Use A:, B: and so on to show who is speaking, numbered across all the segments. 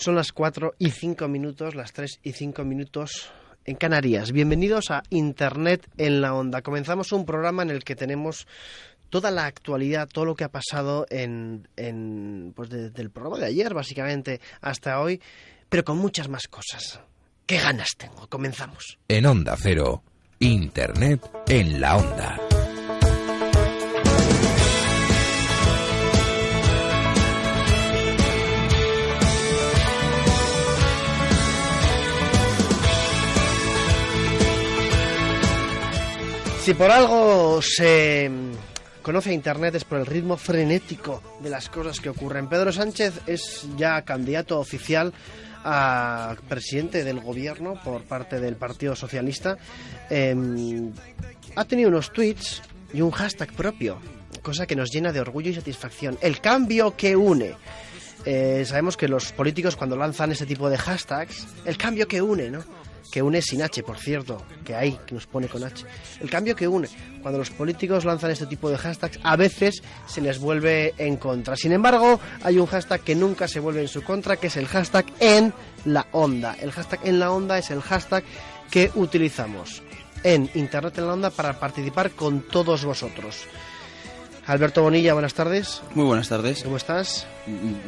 A: Son las 4 y 5 minutos, las 3 y 5 minutos en Canarias. Bienvenidos a Internet en la Onda. Comenzamos un programa en el que tenemos toda la actualidad, todo lo que ha pasado en, en pues desde el programa de ayer, básicamente, hasta hoy, pero con muchas más cosas. ¿Qué ganas tengo? Comenzamos.
B: En Onda Cero, Internet en la Onda.
A: Si por algo se conoce a Internet es por el ritmo frenético de las cosas que ocurren. Pedro Sánchez es ya candidato oficial a presidente del gobierno por parte del Partido Socialista. Em, ha tenido unos tweets y un hashtag propio, cosa que nos llena de orgullo y satisfacción. El cambio que une. Eh, sabemos que los políticos cuando lanzan ese tipo de hashtags, el cambio que une, ¿no? Que une sin H, por cierto, que hay, que nos pone con H. El cambio que une. Cuando los políticos lanzan este tipo de hashtags, a veces se les vuelve en contra. Sin embargo, hay un hashtag que nunca se vuelve en su contra, que es el hashtag en la onda. El hashtag en la onda es el hashtag que utilizamos en Internet en la onda para participar con todos vosotros. Alberto Bonilla, buenas tardes.
C: Muy buenas tardes.
A: ¿Cómo estás?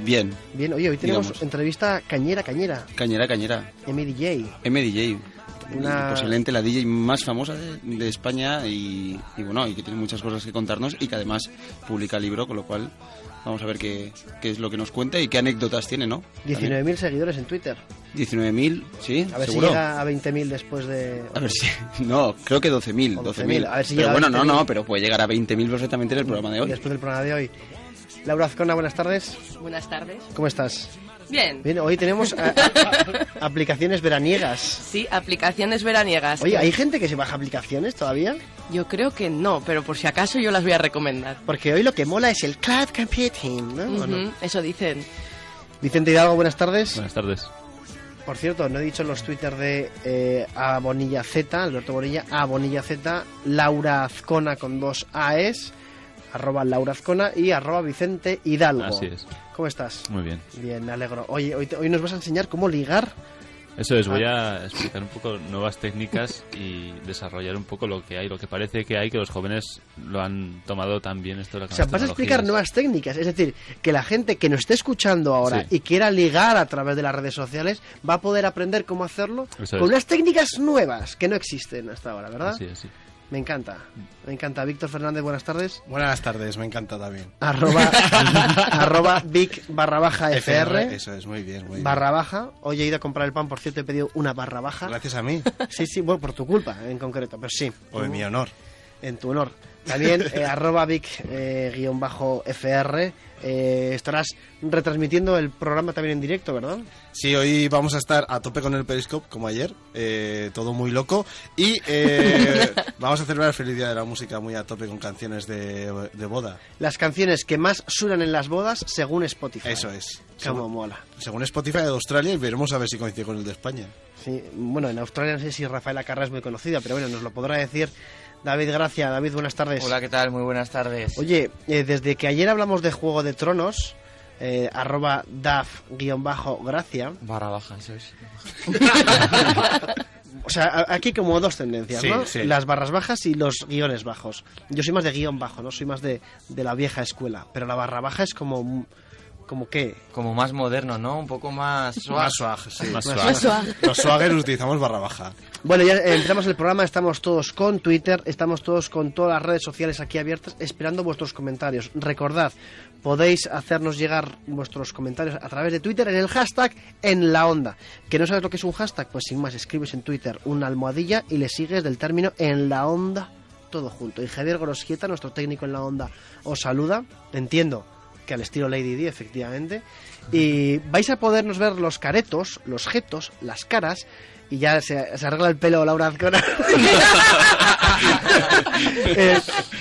C: Bien.
A: Bien, oye, hoy tenemos
C: Digamos.
A: entrevista cañera, cañera.
C: Cañera, cañera.
A: MDJ.
C: MDJ.
A: Una-
C: Posiblemente la DJ más famosa de, de España y, y bueno, y que tiene muchas cosas que contarnos y que además publica libro, con lo cual vamos a ver qué, qué es lo que nos cuenta y qué anécdotas tiene, ¿no?
A: 19.000 seguidores en Twitter.
C: 19.000, sí,
A: A ver
C: seguro.
A: si llega a 20.000 después de...
C: A ver si. No, creo que 12.000.
A: O
C: 12.000.
A: 12.000, a ver si
C: pero
A: llega
C: bueno, no,
A: 20.000.
C: no, pero puede llegar a 20.000 perfectamente en el programa de hoy.
A: Después del programa de hoy. Laura Azcona, buenas tardes.
D: Buenas tardes.
A: ¿Cómo estás?
D: Bien.
A: Bien, hoy tenemos a- a- aplicaciones veraniegas.
D: Sí, aplicaciones veraniegas.
A: Oye, ¿hay gente que se baja aplicaciones todavía?
D: Yo creo que no, pero por si acaso yo las voy a recomendar.
A: Porque hoy lo que mola es el cloud computing, ¿no?
D: Eso dicen.
A: Vicente Hidalgo, buenas tardes.
E: Buenas tardes.
A: Por cierto, no he dicho en los Twitter de eh, A Bonilla Z, Alberto Bonilla, A Bonilla Z, Laura Azcona con dos AES, arroba Laura Azcona y arroba Vicente Hidalgo.
E: Así es.
A: ¿Cómo estás?
E: Muy bien.
A: Bien, me alegro. Oye, hoy, hoy nos vas a enseñar cómo ligar.
E: Eso es, voy a explicar un poco nuevas técnicas y desarrollar un poco lo que hay, lo que parece que hay, que los jóvenes lo han tomado tan bien esto de las
A: O sea, vas a explicar nuevas técnicas. Es decir, que la gente que nos esté escuchando ahora
E: Sí.
A: y quiera ligar a través de las redes sociales va a poder aprender cómo hacerlo
E: Eso
A: con
E: es.
A: unas técnicas nuevas que no existen hasta ahora, ¿verdad?
E: Es, sí.
A: Me encanta. Me encanta. Víctor Fernández, buenas tardes.
F: Buenas tardes, me encanta también.
A: arroba, arroba Vic barra baja FR,
F: Eso es, muy bien, muy bien.
A: barra baja. Hoy he ido a comprar el pan, por cierto, he pedido una barra baja.
F: Gracias a mí,
A: Sí, sí, bueno, por tu culpa en concreto, pero sí.
F: o en mi honor.
A: En tu honor. También eh, arroba Vic eh, guion bajo FR. Eh, estarás retransmitiendo el programa también en directo, ¿verdad?
F: Sí, hoy vamos a estar a tope con el Periscope, como ayer, eh, todo muy loco. Y eh, vamos a celebrar el Feliz Día de la Música muy a tope con canciones de, de boda.
A: Las canciones que más suenan en las bodas según Spotify.
F: Eso es. Según,
A: mola.
F: según Spotify de Australia, y veremos a ver si coincide con el de España.
A: Sí, bueno, en Australia no sé si Rafaela Carrá es muy conocida, pero bueno, nos lo podrá decir David Gracia. David, buenas tardes.
G: Hola, ¿qué tal? Muy buenas tardes.
A: Oye, eh, desde que ayer hablamos de Juego de Tronos, eh, arroba daf-gracia,
G: Barra baja, eso es.
A: o sea, aquí como dos tendencias,
F: Sí,
A: ¿no?
F: sí.
A: Las barras bajas y los guiones bajos. Yo soy más de guion bajo, ¿no? Soy más de, de la vieja escuela, pero la barra baja es como... ¿Como qué?
G: Como más moderno, ¿no? Un poco más
F: swag, sí.
E: Más
A: Más
E: suave.
F: Los swaggers utilizamos barra baja.
A: Bueno, ya empezamos el programa, estamos todos con Twitter, estamos todos con todas las redes sociales aquí abiertas, esperando vuestros comentarios. Recordad, podéis hacernos llegar vuestros comentarios a través de Twitter en el hashtag en la onda. ¿Que no sabes lo que es un hashtag? Pues sin más, escribes en Twitter una almohadilla y le sigues del término en la onda todo junto. Y Javier Gorosquieta, nuestro técnico en la onda, os saluda. Entiendo que al estilo Lady Di, efectivamente. Y vais a podernos ver los caretos, los jetos, las caras. Y ya se, se arregla el pelo Laura Azcona. Eh,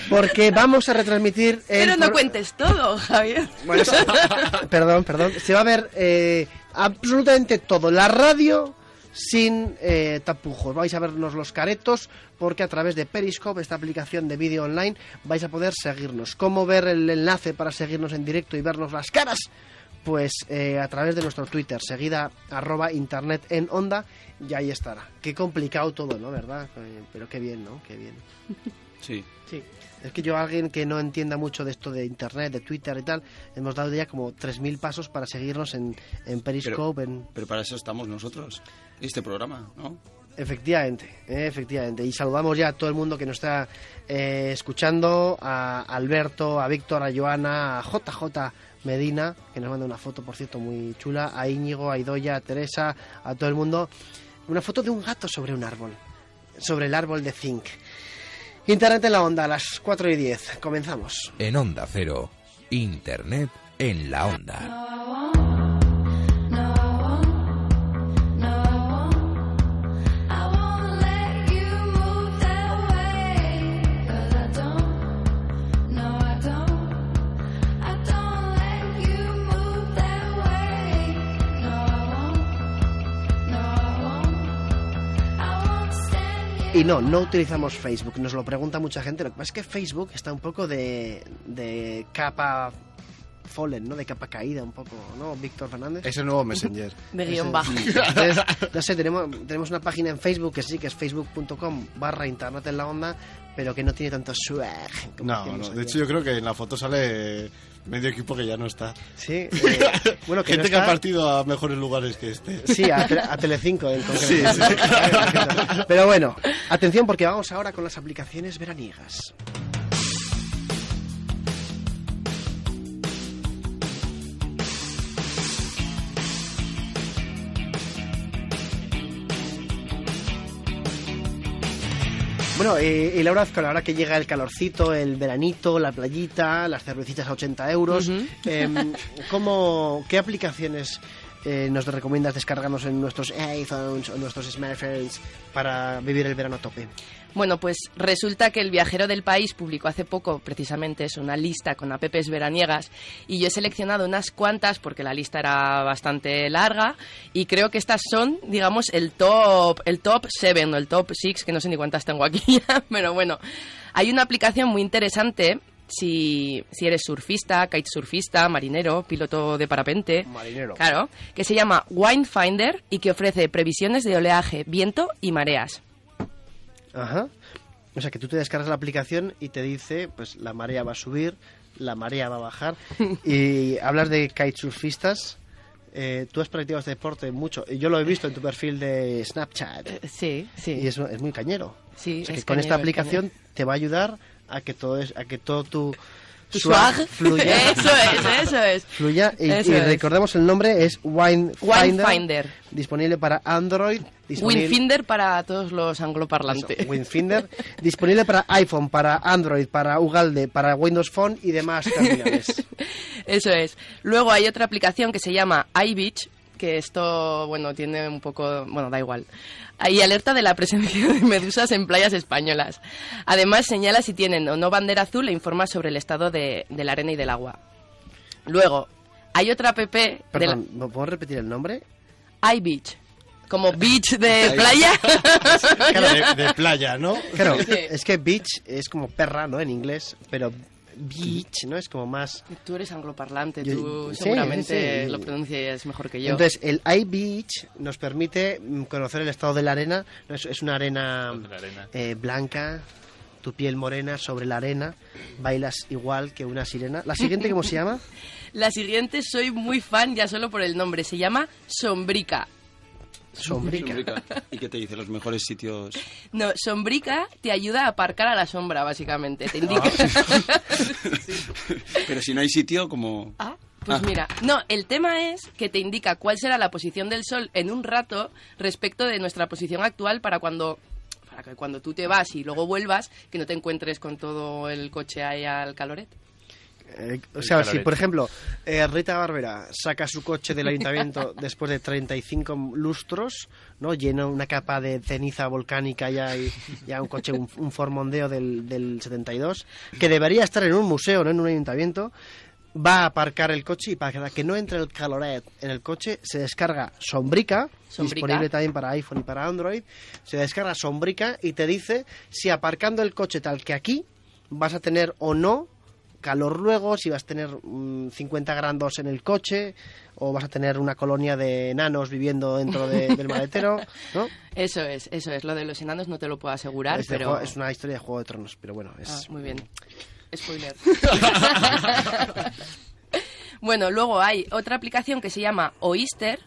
A: porque vamos a retransmitir. el
D: Pero no cuentes todo, Javier.
A: Bueno, perdón, perdón. Se va a ver eh, absolutamente todo. La radio sin eh, tapujos. Vais a vernos los caretos porque a través de Periscope, esta aplicación de vídeo online, vais a poder seguirnos. ¿Cómo ver el enlace para seguirnos en directo y vernos las caras? pues eh, a través de nuestro Twitter, seguida arroba internet en onda, y ahí estará. Qué complicado todo, ¿no? ¿Verdad? Eh, Pero qué bien, ¿no? Qué bien.
C: Sí.
A: Sí. Es que yo, alguien que no entienda mucho de esto de internet, de Twitter y tal, hemos dado ya como 3.000 pasos para seguirnos en, en Periscope, en...
C: Pero para eso estamos nosotros. Este programa, ¿no?
A: Efectivamente, eh, efectivamente. Y saludamos ya a todo el mundo que nos está eh, escuchando, a Alberto, a Víctor, a Joana, a JJ Medina, que nos manda una foto, por cierto, muy chula, a Íñigo, a Idoya, a Teresa, a todo el mundo. Una foto de un gato sobre un árbol, sobre el árbol de zinc. Internet en la onda, a las 4 y 10. Comenzamos.
B: En Onda Cero, Internet en la onda.
A: Y no, no utilizamos Facebook. Nos lo pregunta mucha gente. Lo que pasa es que Facebook está un poco de, de capa fallen, ¿no? De capa caída un poco, ¿no? Víctor Fernández.
F: Es el nuevo Messenger.
D: De guion bajo.
A: Entonces, no sé, tenemos, tenemos una página en Facebook que sí, que es facebook.com barra internet en la onda, pero que no tiene tanto swag. como
F: No, no, de hecho yo creo que en la foto sale medio equipo que ya no está.
A: Sí, eh, bueno, que
F: Gente
A: no
F: que ha partido a mejores lugares que este.
A: Sí, a, a Telecinco en concreto. Pero bueno, atención porque vamos ahora con las aplicaciones veraniegas. Bueno, eh, y Laura, con la hora que llega el calorcito, el veranito, la playita, las cervecitas a 80 euros, em, ¿cómo, ¿qué aplicaciones eh, nos recomiendas descargarnos en nuestros iPhones o nuestros smartphones para vivir el verano a tope?
D: Bueno, pues resulta que el viajero del país publicó hace poco precisamente eso, una lista con apps veraniegas y yo he seleccionado unas cuantas porque la lista era bastante larga y creo que estas son, digamos, el top el top 7 o el top 6, que no sé ni cuántas tengo aquí pero bueno. Hay una aplicación muy interesante si, si eres surfista, kitesurfista, marinero, piloto de parapente.
A: Marinero.
D: Claro, que se llama Wine Finder y que ofrece previsiones de oleaje, viento y mareas.
A: Ajá. O sea, que tú te descargas la aplicación y te dice, pues la marea va a subir, la marea va a bajar. y hablas de kitesurfistas. Eh, tú has practicado este deporte mucho. Yo lo he visto en tu perfil de Snapchat.
D: Eh, Sí, sí.
A: Y es, es muy cañero.
D: Sí,
A: O sea, que
D: es
A: con esta
D: cañero,
A: aplicación te va a ayudar a que todo es, a que todo tu,
D: swag.
A: fluya.
D: Eso es, eso es.
A: fluya. Y,
D: Eso
A: y
D: es.
A: recordemos el nombre es Wine Finder,
D: Finder.
A: disponible para Android, disponible
D: Winfinder para todos los angloparlantes.
A: Eso, Winfinder, disponible para iPhone, para Android, para Ugalde, para Windows Phone y demás terminales.
D: Eso es. Luego hay otra aplicación que se llama iBeach, que esto, bueno, tiene un poco, bueno, da igual. Hay alerta de la presencia de medusas en playas españolas. Además, señala si tienen o no bandera azul e informa sobre el estado de, de la arena y del agua. Luego, hay otra app de
A: Perdón, ¿me puedo repetir el nombre?
D: la iBeach. Como beach de playa.
F: De, de playa, ¿no?
A: Claro,
D: Sí.
A: es que beach es como perra, ¿no? En inglés, pero beach, ¿no? Es como más...
D: Tú eres angloparlante,
A: Yo-
D: tú
A: sí,
D: seguramente
A: sí.
D: lo pronuncias mejor que yo.
A: Entonces, el iBeach nos permite conocer el estado de la arena. ¿no? Es, es una arena. eh, blanca, tu piel morena sobre la arena, bailas igual que una sirena. ¿La siguiente cómo se llama?
D: La siguiente soy muy fan ya solo por el nombre. Se llama Sombrica.
A: Sombrica.
C: ¿Y qué te dice? Los mejores sitios.
D: No, Sombrica te ayuda a aparcar a la sombra, básicamente. Te indica...
C: Pero si no hay sitio, como.
D: Ah, pues
C: Ah.
D: mira, no, el tema es que te indica cuál será la posición del sol en un rato respecto de nuestra posición actual para cuando para que cuando tú te vas y luego vuelvas que no te encuentres con todo el coche ahí al caloret.
A: Eh, o sea, si por ejemplo eh, Rita Barbera saca su coche del ayuntamiento después de 35 lustros, ¿no? Lleno una capa de ceniza volcánica ya y ya un coche, un, un Ford Mondeo del, del 72, que debería estar en un museo, no en un ayuntamiento, va a aparcar el coche y para que no entre el caloret en el coche se descarga Sombrica,
D: Sombrica.
A: disponible también para iPhone y para Android, se descarga Sombrica y te dice si aparcando el coche tal que aquí vas a tener o no calor luego, si vas a tener mm, 50 grados en el coche o vas a tener una colonia de enanos viviendo dentro de- del maletero, ¿no?
D: Eso es, eso es. Lo de los enanos no te lo puedo asegurar,
A: Es, de
D: pero...
A: juego- es una historia de Juego de Tronos, pero bueno, es...
D: Ah, muy bien. Spoiler. bueno, luego hay otra aplicación que se llama Oyster,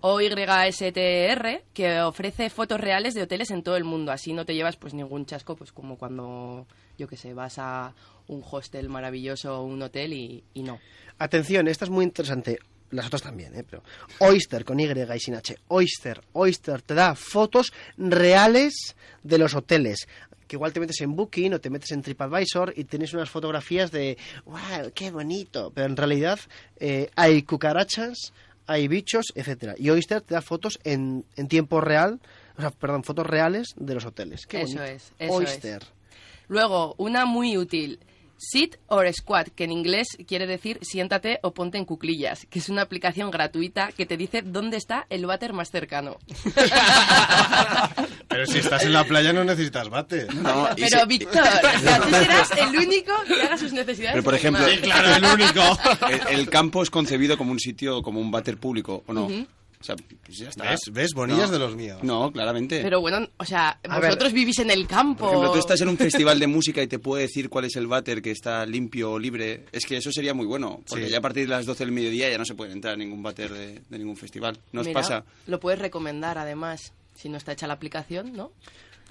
D: O-Y-S-T-R, que ofrece fotos reales de hoteles en todo el mundo. Así no te llevas pues ningún chasco, pues como cuando, yo qué sé, vas a un hostel maravilloso o un hotel y, y no.
A: Atención, esta es muy interesante. Las otras también, ¿eh? Pero Oyster con Y y sin H. Oyster, Oyster te da fotos reales de los hoteles. Que igual te metes en Booking o te metes en TripAdvisor y tienes unas fotografías de ¡wow! ¡Qué bonito! Pero en realidad eh, hay cucarachas, hay bichos, etcétera. Y Oyster te da fotos en, en tiempo real, o sea, perdón, fotos reales de los hoteles. ¡Qué
D: Eso
A: bonito!
D: es, eso
A: Oyster.
D: Luego, una muy útil. Sit or Squat, que en inglés quiere decir siéntate o ponte en cuclillas, que es una aplicación gratuita que te dice dónde está el váter más cercano.
F: Pero si estás en la playa no necesitas bate.
C: No,
D: Pero Víctor, o sea, tú serás el único que haga sus necesidades.
C: Pero por ejemplo.
F: Claro, el único.
C: el, el campo es concebido como un sitio, como un váter público, ¿o no? O sea, pues ya está.
F: ¿Ves? ¿Ves? Bonillas
C: No.
F: de los míos.
C: No, claramente.
D: Pero bueno, o sea,
A: A ver.
D: vosotros vivís en el campo.
C: Por ejemplo, tú estás en un festival de música y te puede decir cuál es el váter que está limpio o libre. Es que eso sería muy bueno, porque
F: Sí.
C: ya a partir de las 12 del mediodía ya no se puede entrar a ningún váter de, de ningún festival. ¿No os
D: Mira,
C: pasa?
D: Lo puedes recomendar, además, si no está hecha la aplicación, ¿no?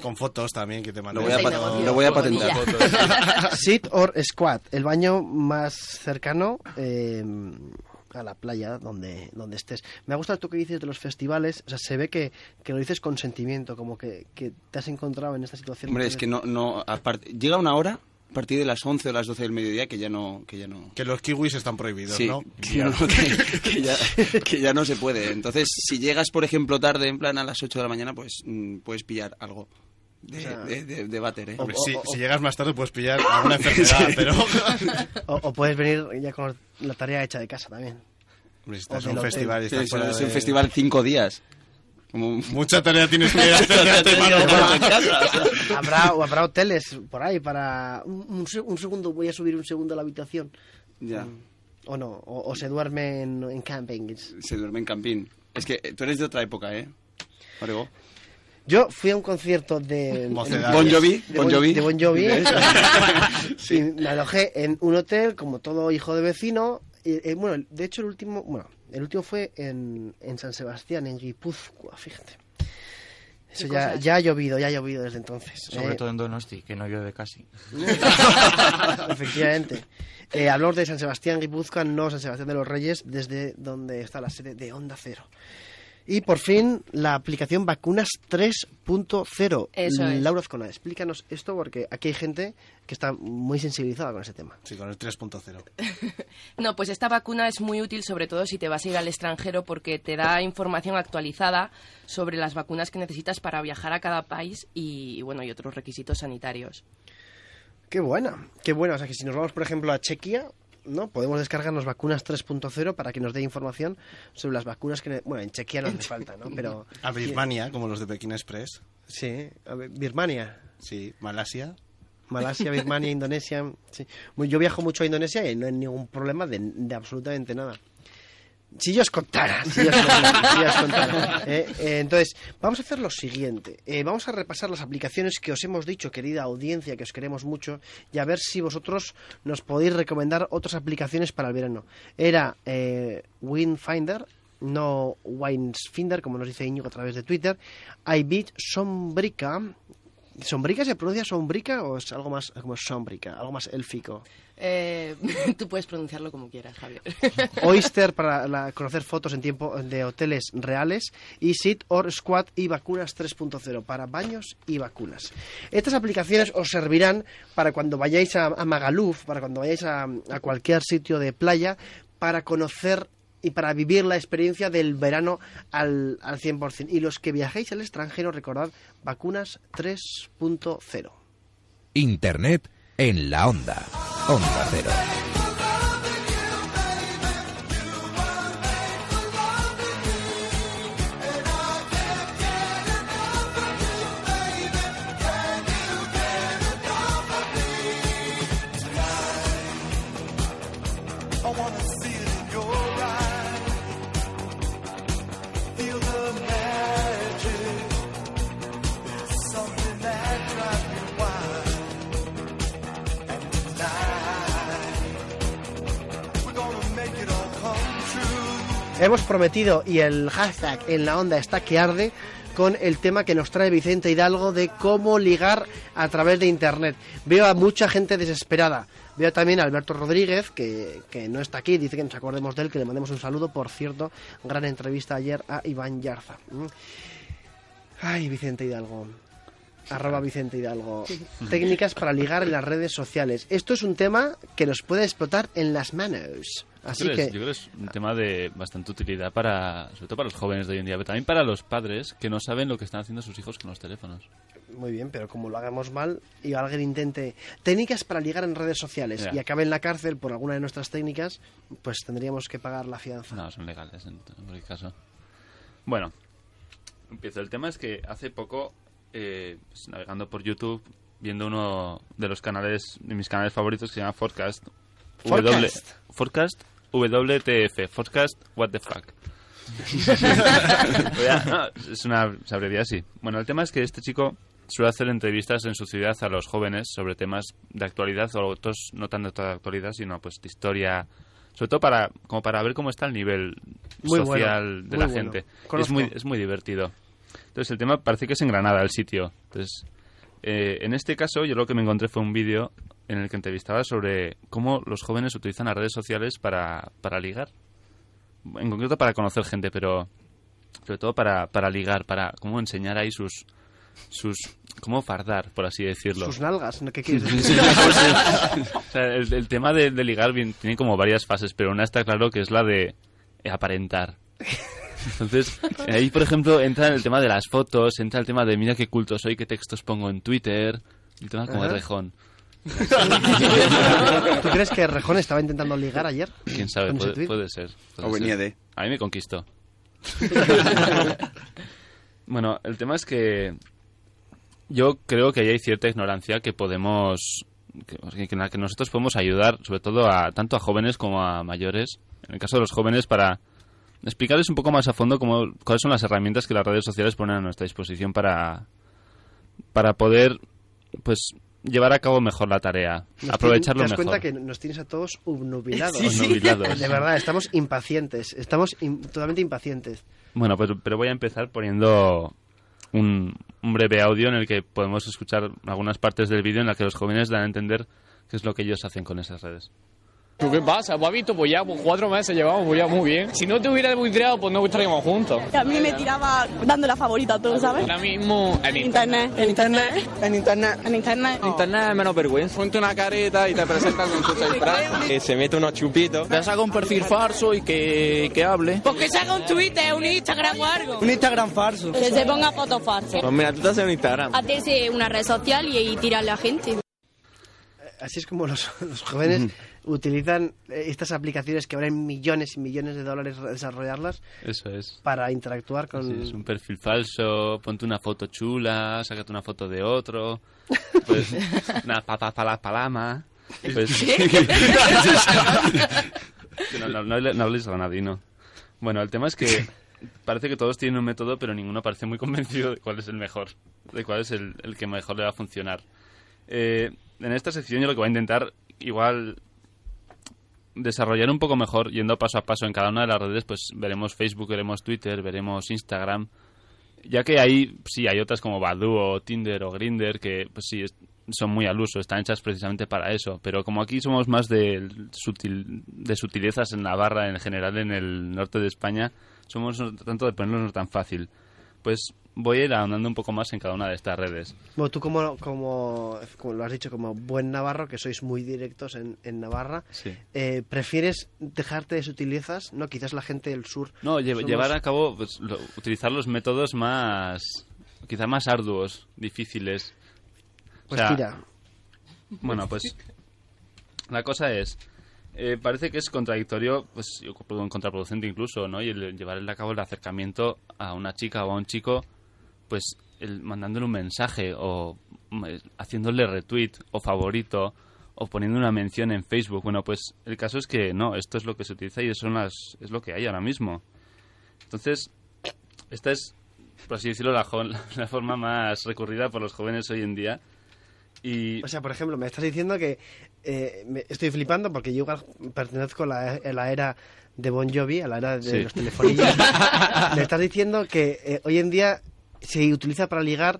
F: Con fotos también que te mandan.
C: Lo voy a, pat-
D: negocio,
C: lo voy a patentar.
A: Sit or Squat, el baño más cercano eh, a la playa donde, donde estés. Me ha gustado esto que dices de los festivales, o sea, se ve que, que lo dices con sentimiento, como que, que te has encontrado en esta situación.
C: Hombre, es que no, no aparte, llega una hora a partir de las 11 o las 12 del mediodía que ya no, que ya no.
F: Que los kiwis están prohibidos,
C: Sí,
F: ¿no?
C: que, no- que- que ya, que ya no se puede. Entonces, si llegas, por ejemplo, tarde, en plan a las 8 de la mañana, pues mm, puedes pillar algo de,
A: O sea,
C: de, de- de váter, ¿eh?
A: o-
F: Hombre, si, si llegas más tarde puedes pillar alguna enfermedad, pero...
A: O, o puedes venir ya con la tarea hecha de casa también.
F: Hombre, si estás
A: O
F: en un festival y
C: Sí,
F: estás
C: es,
F: fuera
C: es
F: de-
C: un festival cinco días. Como
F: Mucha tarea tienes que hacer
A: Habrá, o habrá hoteles por ahí para... Un, un se- un segundo, voy a subir un segundo a la habitación.
C: Ya,
A: O no, o, o se duerme en, en campings.
C: se duerme en camping. Es que tú eres de otra época, ¿eh? Orego.
A: Yo fui a un concierto de...
F: Mocedades.
C: Bon Jovi,
A: de
C: Bon Jovi.
A: de Bon Jovi. Y me alojé en un hotel como todo hijo de vecino. Y, eh, bueno, de hecho el último, bueno, el último fue en, en San Sebastián, en Guipúzcoa, fíjate. Eso ya ha llovido, ya ha llovido desde entonces.
G: Sobre
A: Eh,
G: todo en Donosti, que no llueve casi.
A: Efectivamente. Eh, hablamos de San Sebastián, Guipúzcoa, no San Sebastián de los Reyes, desde donde está la sede de Onda Cero. Y por fin la aplicación Vacunas 3.0.
D: Eso es.
A: Laura Azcona, explícanos esto porque aquí hay gente que está muy sensibilizada con ese tema.
F: Sí, con el 3.0.
D: No, pues esta vacuna es muy útil sobre todo si te vas a ir al extranjero porque te da información actualizada sobre las vacunas que necesitas para viajar a cada país y bueno, y otros requisitos sanitarios.
A: Qué buena, qué buena. O sea que si nos vamos, por ejemplo, a Chequia, ¿no? Podemos descargarnos vacunas 3.0 para que nos dé información sobre las vacunas que... Bueno, en Chequia no hace falta, ¿no? Pero...
F: A Birmania, como los de Pekín Express.
A: Sí, a Birmania.
F: Sí, Malasia.
A: Malasia, Birmania, Indonesia. Sí. Bueno, yo viajo mucho a Indonesia y no hay ningún problema de, de absolutamente nada. Si yo os contara, si yo os contara, si os contara. Eh, eh, entonces, vamos a hacer lo siguiente. Eh, vamos a repasar las aplicaciones que os hemos dicho, querida audiencia, que os queremos mucho, y a ver si vosotros nos podéis recomendar otras aplicaciones para el verano. Era eh, Windfinder, no Winesfinder, como nos dice Íñigo a través de Twitter. iBeat, Sombrica. ¿Sombrica se pronuncia sombrica o es algo más como sombrica, algo más élfico?
D: Eh, tú puedes pronunciarlo como quieras, Javier.
A: Oyster para la- conocer fotos en tiempo de hoteles reales y Sit or Squat y Vacunas 3.0 para baños y vacunas. Estas aplicaciones os servirán para cuando vayáis a, a Magaluf, para cuando vayáis a, a cualquier sitio de playa, para conocer y para vivir la experiencia del verano al, al 100%. Y los que viajéis al extranjero, recordad, Vacunas 3.0.
B: Internet en la onda. Onda Cero.
A: Hemos prometido y el hashtag en la onda está que arde con el tema que nos trae Vicente Hidalgo de cómo ligar a través de Internet. Veo a mucha gente desesperada. Veo también a Alberto Rodríguez, que, que no está aquí, dice que nos acordemos de él, que le mandemos un saludo. Por cierto, gran entrevista ayer a Iván Yarza. Mm. Ay, Vicente Hidalgo. Arroba Vicente Hidalgo. Técnicas para ligar en las redes sociales. Esto es un tema que nos puede explotar en las manos. Así
E: Yo creo
A: que
E: es- yo creo que es un tema de bastante utilidad para, sobre todo para los jóvenes de hoy en día, pero también para los padres que no saben lo que están haciendo sus hijos con los teléfonos.
A: Muy bien, pero como lo hagamos mal y alguien intente técnicas para ligar en redes sociales y acabe en la cárcel por alguna de nuestras técnicas, pues tendríamos que pagar la fianza.
E: No, son legales en, cualquier caso. Bueno, empiezo. El tema es que hace poco, eh, pues, navegando por YouTube, viendo uno de los canales, de mis canales favoritos que se llama Forecast. W,
A: Forecast.
E: WTF. Forecast What the fuck. No, es una sabrería así. Bueno, el tema es que este chico suele hacer entrevistas en su ciudad a los jóvenes sobre temas de actualidad o otros no tan de toda actualidad, sino pues de historia, sobre todo para como para ver cómo está el nivel
A: Muy
E: social
A: bueno,
E: de
A: muy
E: la
A: bueno.
E: gente. Es muy es muy divertido. Entonces el tema parece que es en Granada el sitio. Entonces eh, en este caso yo lo que me encontré fue un vídeo en el que entrevistaba sobre cómo los jóvenes utilizan las redes sociales para, para ligar. En concreto para conocer gente, pero sobre todo para, para ligar, para cómo enseñar ahí sus sus cómo fardar, por así decirlo.
A: Sus nalgas. ¿qué quieres decir?
E: O sea, el, el tema de, de ligar bien- tiene como varias fases, pero una está claro que es la de aparentar. Entonces, ahí, por ejemplo, entra el tema de las fotos, entra el tema de mira qué culto soy, qué textos pongo en Twitter, el tema como de rejón.
A: ¿Tú crees que Rejón estaba intentando ligar ayer?
E: Quién sabe, puede, ser. puede
C: O venía
E: ser.
C: de...
E: A mí me conquistó. bueno, el tema es que yo creo que ahí hay cierta ignorancia que podemos que, que en la que nosotros podemos ayudar sobre todo a tanto a jóvenes como a mayores en el caso de los jóvenes para explicarles un poco más a fondo cómo, cuáles son las herramientas que las redes sociales ponen a nuestra disposición para para poder pues llevar a cabo mejor la tarea
A: Nos
E: aprovecharlo
A: ¿Te das
E: mejor
A: cuenta que nos tienes a todos obnubilados?
E: Obnubilados.
A: De verdad, estamos impacientes. Estamos totalmente impacientes.
E: Bueno, pues, pero voy a empezar poniendo un, un breve audio en el que podemos escuchar algunas partes del vídeo en la que los jóvenes dan a entender qué es lo que ellos hacen con esas redes.
H: ¿Tú qué pasa? Has visto, pues ya pues cuatro meses llevamos, pues ya muy bien. Si no te hubiera debuitreado, pues no estaríamos juntos.
I: A mí me tiraba dando la favorita a todos, ¿sabes?
H: Ahora mismo en
I: Internet. En internet. En internet. En internet.
H: Internet es menos vergüenza. Ponte una careta y te presentas con tu disfraz. Que se mete unos chupitos.
J: Que se haga un perfil falso y que, que hable.
K: Pues que se haga un Twitter, un Instagram o algo.
J: Un Instagram falso.
I: Que se ponga fotos falsas.
H: Pues mira, tú te haces un Instagram.
I: Hacerse una red social y, y tirarle a gente.
A: Así es como los, los jóvenes utilizan eh, estas aplicaciones que valen millones y millones de dólares desarrollarlas
E: Eso es.
A: para interactuar con...
E: Sí, es un perfil falso, ponte una foto chula, sácate una foto de otro, pues una papa para la palama. Pues, no, no, no, no hables granadino. Bueno, el tema es que parece que todos tienen un método, pero ninguno parece muy convencido de cuál es el mejor, de cuál es el, el que mejor le va a funcionar. Eh, en esta sección yo lo que voy a intentar, igual desarrollar un poco mejor, yendo paso a paso en cada una de las redes, pues veremos Facebook, veremos Twitter, veremos Instagram, ya que ahí sí hay otras como Badoo o Tinder o Grinder que pues sí es- son muy al uso, están hechas precisamente para eso, pero como aquí somos más de, sutil, de sutilezas en Navarra, en general en el norte de España, somos no tanto de ponernos tan fácil. Pues voy a ir ahondando un poco más en cada una de estas redes.
A: Bueno, tú como, como, como lo has dicho, como buen navarro, que sois muy directos en, en Navarra,
E: Sí.
A: eh, ¿prefieres dejarte de sutilezas? No, quizás la gente del sur...
E: No, lle-
A: somos-
E: llevar a cabo, pues, lo- utilizar los métodos más, quizá más arduos, difíciles. O
A: Pues
E: sea,
A: tira.
E: Bueno, pues la cosa es, eh, parece que es contradictorio, pues o contraproducente incluso, ¿no? Y el llevarle a cabo el acercamiento a una chica o a un chico, pues el, mandándole un mensaje o mm, eh, haciéndole retweet o favorito o poniendo una mención en Facebook. Bueno, pues el caso es que no, esto es lo que se utiliza y eso las, es lo que hay ahora mismo. Entonces, esta es, por así decirlo, la, la forma más recurrida por los jóvenes hoy en día. Y
A: O sea, por ejemplo, me estás diciendo que eh, me- estoy flipando porque yo igual pertenezco a la, a la era de Bon Jovi, a la era de
E: Sí.
A: los telefonillos. me estás diciendo que eh, hoy en día se utiliza para ligar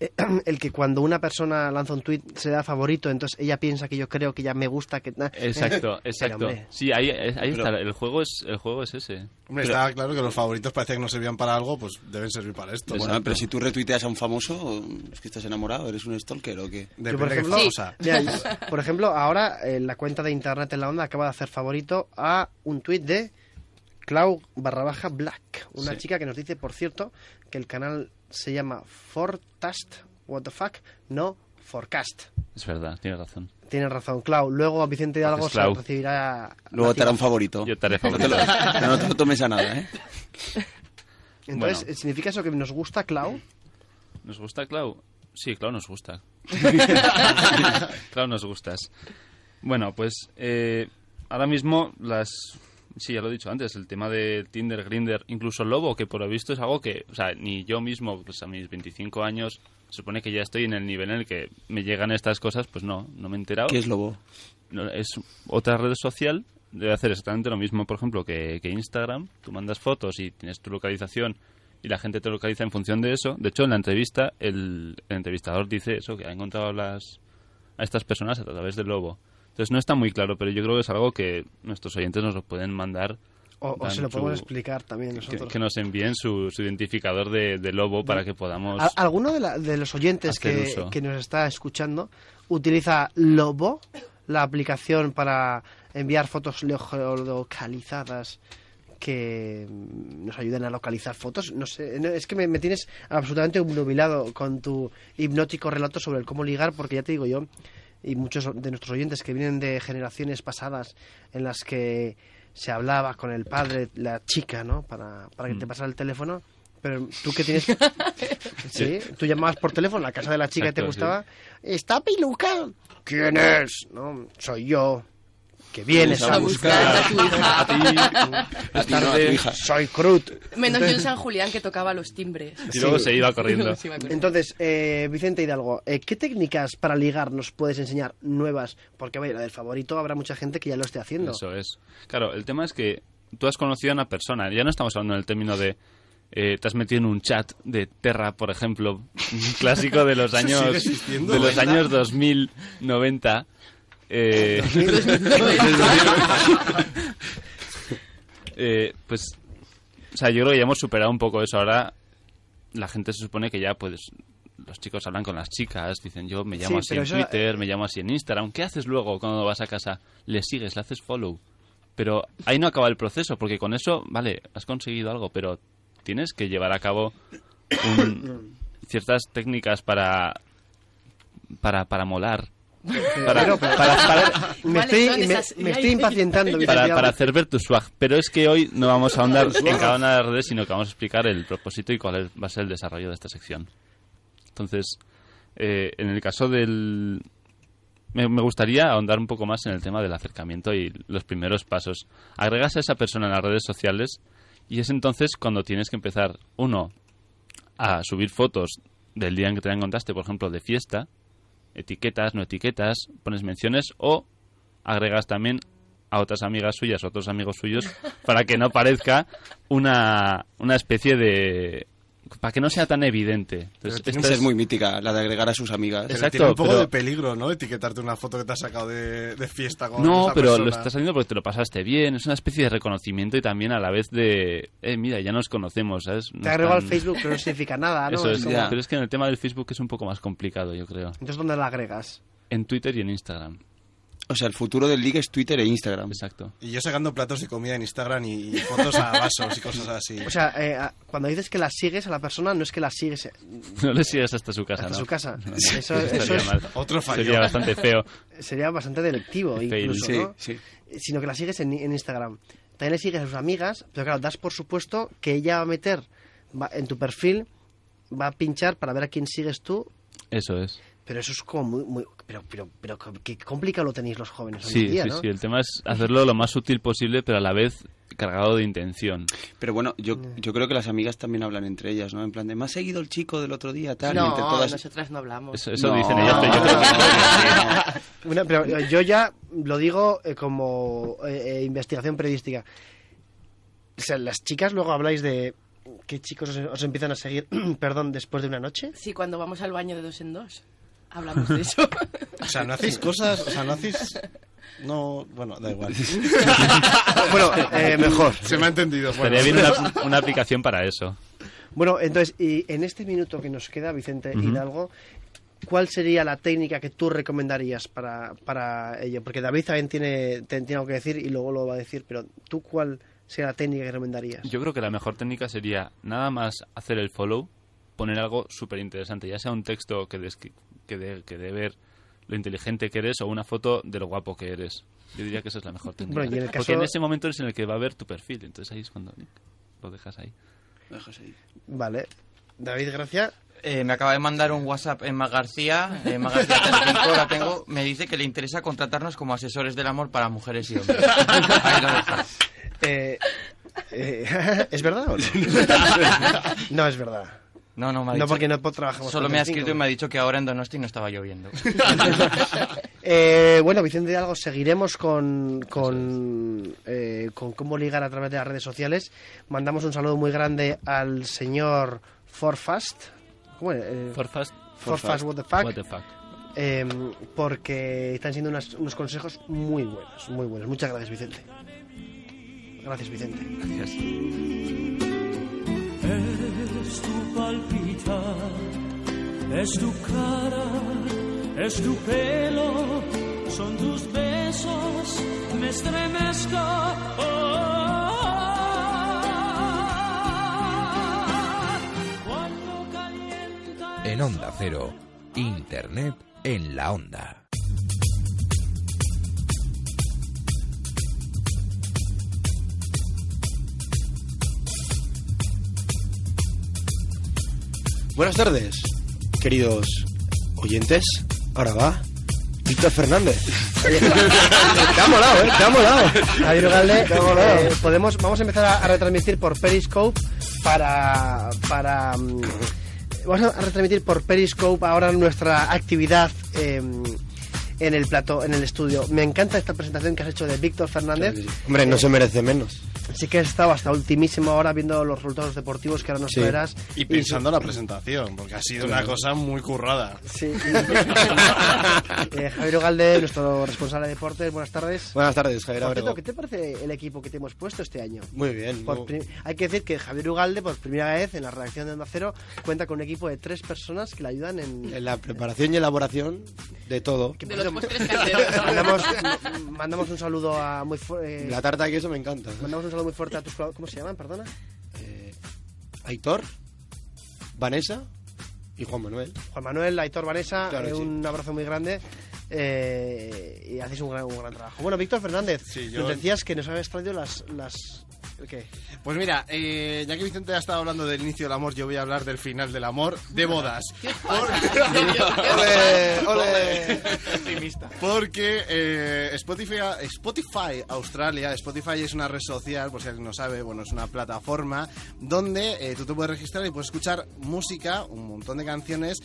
A: eh, el que cuando una persona lanza un tweet se da favorito, entonces ella piensa que yo creo que ya me gusta que
E: Exacto, exacto. Sí, ahí, ahí
F: Pero-
E: está. El juego es, el juego es ese.
F: Hombre,
E: Pero-
F: está claro que los favoritos parecía que no servían para algo, pues deben servir para esto. Bueno,
C: ah, pero si tú retuiteas a un famoso, ¿es que estás enamorado? ¿Eres un stalker o qué?
F: Depende
A: Yo, por
F: de qué
A: ejemplo, mira, por ejemplo, ahora eh, la cuenta de internet en la onda acaba de hacer favorito a un tuit de Clau barra baja Black, una
E: Sí.
A: chica que nos dice, por cierto, que el canal se llama Forecast, what the fuck, no Forecast.
E: Es verdad, tienes razón.
A: Tienes razón, Clau. Luego Vicente Hidalgo se recibirá...
C: Luego te hará un favorito.
E: Yo te haré
C: No te,
E: favorito.
C: lo, no te lo tomes a nada, ¿eh?
A: Entonces,
E: Bueno.
A: ¿significa eso que nos gusta Clau?
E: ¿Nos gusta Clau? Sí, Clau nos gusta. Clau nos gustas. Bueno, pues eh, ahora mismo las... Sí, ya lo he dicho antes, el tema de Tinder, Grinder, incluso Lobo, que por lo visto es algo que, o sea, ni yo mismo, pues a mis 25 años, supone que ya estoy en el nivel en el que me llegan estas cosas, pues no, no me he enterado.
C: ¿Qué es lobo?
E: No, es otra red social, debe hacer exactamente lo mismo, por ejemplo, que, que Instagram. Tú mandas fotos y tienes tu localización y la gente te localiza en función de eso. De hecho, en la entrevista, el, el entrevistador dice eso, que ha encontrado a las, a estas personas a través del lobo. Entonces no está muy claro, pero yo creo que es algo que nuestros oyentes nos lo pueden mandar.
A: O, se lo podemos
E: su-
A: explicar también nosotros.
E: que nos envíen su, su identificador de, de lobo para que podamos...
A: ¿Al- ¿Alguno de, la- de los oyentes que, nos está escuchando utiliza Lobo, la aplicación para enviar fotos geolocalizadas que nos ayuden a localizar fotos? No sé, no, es que me, me tienes absolutamente obnubilado con tu hipnótico relato sobre el cómo ligar, porque ya te digo yo, y muchos de nuestros oyentes que vienen de generaciones pasadas en las que se hablaba con el padre, la chica, ¿no? Para, para que te
E: Mm.
A: pasara el teléfono. Pero tú que tienes... Sí, tú llamabas por teléfono a la casa de la chica y te gustaba. ¿Está Piluca? ¿Quién es? No, soy yo. Que vienes a,
D: A
A: buscar.
D: buscar a tu hija.
E: A ti,
C: A ti no, a tu hija.
A: Soy Crut.
D: Menos yo en San Julián que tocaba los timbres.
E: y luego
A: Sí.
E: se iba corriendo.
D: Se iba corriendo.
A: Entonces, eh, Vicente Hidalgo, eh, ¿qué técnicas para ligar nos puedes enseñar nuevas? Porque, vaya, la del favorito habrá mucha gente que ya lo esté haciendo.
E: Eso es. Claro, el tema es que tú has conocido a una persona. Ya no estamos hablando en el término de. eh, te has metido en un chat de Terra, por ejemplo, un clásico de los
F: ¿Eso sigue
E: años
F: existiendo,
E: de los años 2000, 90. Eh, eh, pues, o sea, yo creo que ya hemos superado un poco eso. Ahora la gente se supone que ya, pues, los chicos hablan con las chicas, dicen yo me llamo
A: Sí,
E: así en Twitter, me llamo así en Instagram. ¿Qué haces luego cuando vas a casa? Le sigues, le haces follow. Pero ahí no acaba el proceso, porque con eso, vale, has conseguido algo, pero tienes que llevar a cabo un- ciertas técnicas para, para, para molar. Para,
A: Pero-
E: para, para-
A: Me
D: ¿Cuáles
A: estoy,
D: son
A: me,
D: esas?
A: me estoy impacientando.
E: Para, hacer ver tu swag. Pero es que hoy no vamos a ahondar en cada una de las redes, sino que vamos a explicar el propósito y cuál es- va a ser el desarrollo de esta sección. Entonces, eh, en el caso del... Me, me gustaría ahondar un poco más en el tema del acercamiento y los primeros pasos. Agregas a esa persona en las redes sociales y es entonces cuando tienes que empezar, uno, a subir fotos del día en que te encontraste, por ejemplo, de fiesta, etiquetas, no etiquetas, pones menciones o agregas también a otras amigas suyas, otros amigos suyos, para que no parezca una, una especie de... para que no sea tan evidente. Entonces,
C: Esta es muy mítica, la de agregar a sus amigas.
F: Pero
E: Exacto,
F: tiene un poco
E: pero-
F: de peligro, ¿no? Etiquetarte una foto que te has sacado de, de fiesta con
E: No,
F: esa
E: pero
F: persona.
E: lo estás haciendo porque te lo pasaste bien. Es una especie de reconocimiento y también a la vez de... Eh, mira, ya nos conocemos, ¿sabes? No
A: Te agrego al Facebook, pero no significa nada, ¿no?
E: Eso es,
A: como-
C: ya.
E: pero es que en el tema del Facebook es un poco más complicado, yo creo.
A: Entonces, ¿dónde la agregas?
E: En Twitter y en Instagram.
C: O sea, el futuro del ligue es Twitter e Instagram.
E: Exacto.
F: Y yo sacando platos de comida en Instagram y, y fotos a vasos y cosas así.
A: O sea, eh, a- cuando dices que la sigues a la persona, no es que la sigues eh,
E: No le sigues hasta su casa,
A: hasta
E: ¿no?
A: su casa. Eso,
E: estaría
A: eso es-
E: mal.
F: Otro fallo.
E: Sería bastante feo.
A: sería bastante delictivo,
E: Fail.
A: incluso,
C: Sí,
A: ¿no?
C: sí.
A: Sino que la sigues en, en Instagram. También le sigues a sus amigas, pero claro, das por supuesto que ella va a meter va- en tu perfil, va a pinchar para ver a quién sigues tú,
E: Eso es.
A: Pero eso es como muy... muy pero, pero, pero qué complicado lo tenéis los jóvenes hoy
E: Sí,
A: en día,
E: sí,
A: ¿no?
E: sí. El tema es hacerlo lo más sutil posible, pero a la vez cargado de intención.
C: Pero bueno, yo,
A: Mm.
C: yo creo que las amigas también hablan entre ellas, ¿no? En plan de, me ha seguido el chico del otro día, tal. y
D: No,
C: entre todas...
D: nosotras no hablamos.
E: Eso, eso
C: No.
E: dicen ellas, pero yo creo que
A: Una- pero eh, yo ya lo digo eh, como eh, investigación periodística. O sea, las chicas luego habláis de qué chicos os, os empiezan a seguir, perdón, después de una noche.
D: Sí, cuando vamos al baño de dos en dos. Hablamos de eso.
F: O sea, no hacéis cosas, o sea, no hacéis... No, bueno, da igual.
A: bueno, eh, mejor.
F: Se me ha entendido. Bueno.
E: estaría bien una, una aplicación para eso.
A: Bueno, entonces, y en este minuto que nos queda, Vicente. Hidalgo, ¿cuál sería la técnica que tú recomendarías para, para ello? Porque David también tiene, te- tiene algo que decir y luego lo va a decir, pero ¿tú cuál sería la técnica que recomendarías?
E: Yo creo que la mejor técnica sería nada más hacer el follow, poner algo súper interesante, ya sea un texto que, que, de, que de ver lo inteligente que eres o una foto de lo guapo que eres. Yo diría que esa es la mejor técnica.
A: Bueno, en
E: Porque
A: caso-
E: en ese momento es en el que va a ver tu perfil, entonces ahí es cuando lo dejas ahí.
C: Lo dejas ahí.
A: Vale. David, gracias.
G: Eh, me acaba de mandar un WhatsApp Emma García, eh, Emma García 35, la tengo, me dice que le interesa contratarnos como asesores del amor para mujeres y hombres. Ahí lo dejo.
A: Eh, eh, ¿Es verdad o no? no es verdad.
G: No, no, me ha
A: No,
G: dicho-
A: porque no trabajamos
G: Solo me ha escrito y me ha dicho que ahora en Donosti no estaba lloviendo.
A: Eh, bueno, Vicente Hidalgo, seguiremos con, con, eh, con cómo ligar a través de las redes sociales. Mandamos un saludo muy grande al señor Forfast. ¿Cómo es? Eh,
E: Forfast.
A: Forfast, what the fuck.
E: What the fuck.
A: Eh, porque están siendo unas- unos consejos muy buenos, muy buenos. Muchas gracias, Vicente. Gracias, Vicente.
L: Es tu palpitar, es tu cara, es tu pelo, son tus besos, me estremezco. Cuando calienta
B: En Onda Cero, Internet en la Onda.
M: Buenas tardes, queridos oyentes. Ahora va. Víctor Fernández. te ha molado, ¿eh? Te ha molado.
A: Javier Ugalde,
M: Te ha molado.
A: eh, podemos, vamos a empezar a, a retransmitir por Periscope para... para mm, vamos a retransmitir por Periscope ahora nuestra actividad eh, en el plato, en el estudio. Me encanta esta presentación que has hecho de Víctor Fernández.
M: Hombre, no se merece menos.
A: Sí que he estado hasta ultimísima hora viendo los resultados deportivos que ahora nos
M: Sí.
A: traerás.
F: Y pensando la presentación, porque ha sido una cosa muy currada.
A: Sí. Eh, Javier Ugalde, nuestro responsable de deportes, buenas tardes.
M: Buenas tardes, Javier.
A: ¿qué te parece el equipo que te hemos puesto este año?
M: Muy bien.
A: Por
M: muy-
A: Hay que decir que Javier Ugalde, por primera vez en la redacción de Onda Cero, cuenta con un equipo de tres personas que le ayudan en...
M: En la preparación y elaboración de todo.
A: De mandamos, mandamos un saludo a muy fuerte...
M: La tarta de queso me encanta.
A: Mandamos un saludo muy fuerte a tus... ¿Cómo se llaman? Perdona.
M: Aitor, Vanessa y Juan Manuel.
A: Juan Manuel, Aitor, Vanessa,
M: Claro
A: eh,
M: sí.
A: un abrazo muy grande eh, y hacéis un gran, un gran trabajo. Bueno, Víctor Fernández,
F: yo-
A: nos decías que nos habías traído las... las ¿el ¿Qué?
F: Pues mira, eh, ya que Vicente ha estado hablando del inicio del amor, yo voy a hablar del final del amor, de bodas.
M: ¡Ole, ole!
F: Porque eh, Spotify, Spotify Australia, Spotify es una red social, por si alguien no sabe, bueno, es una plataforma donde eh, tú te puedes registrar y puedes escuchar música, un montón de canciones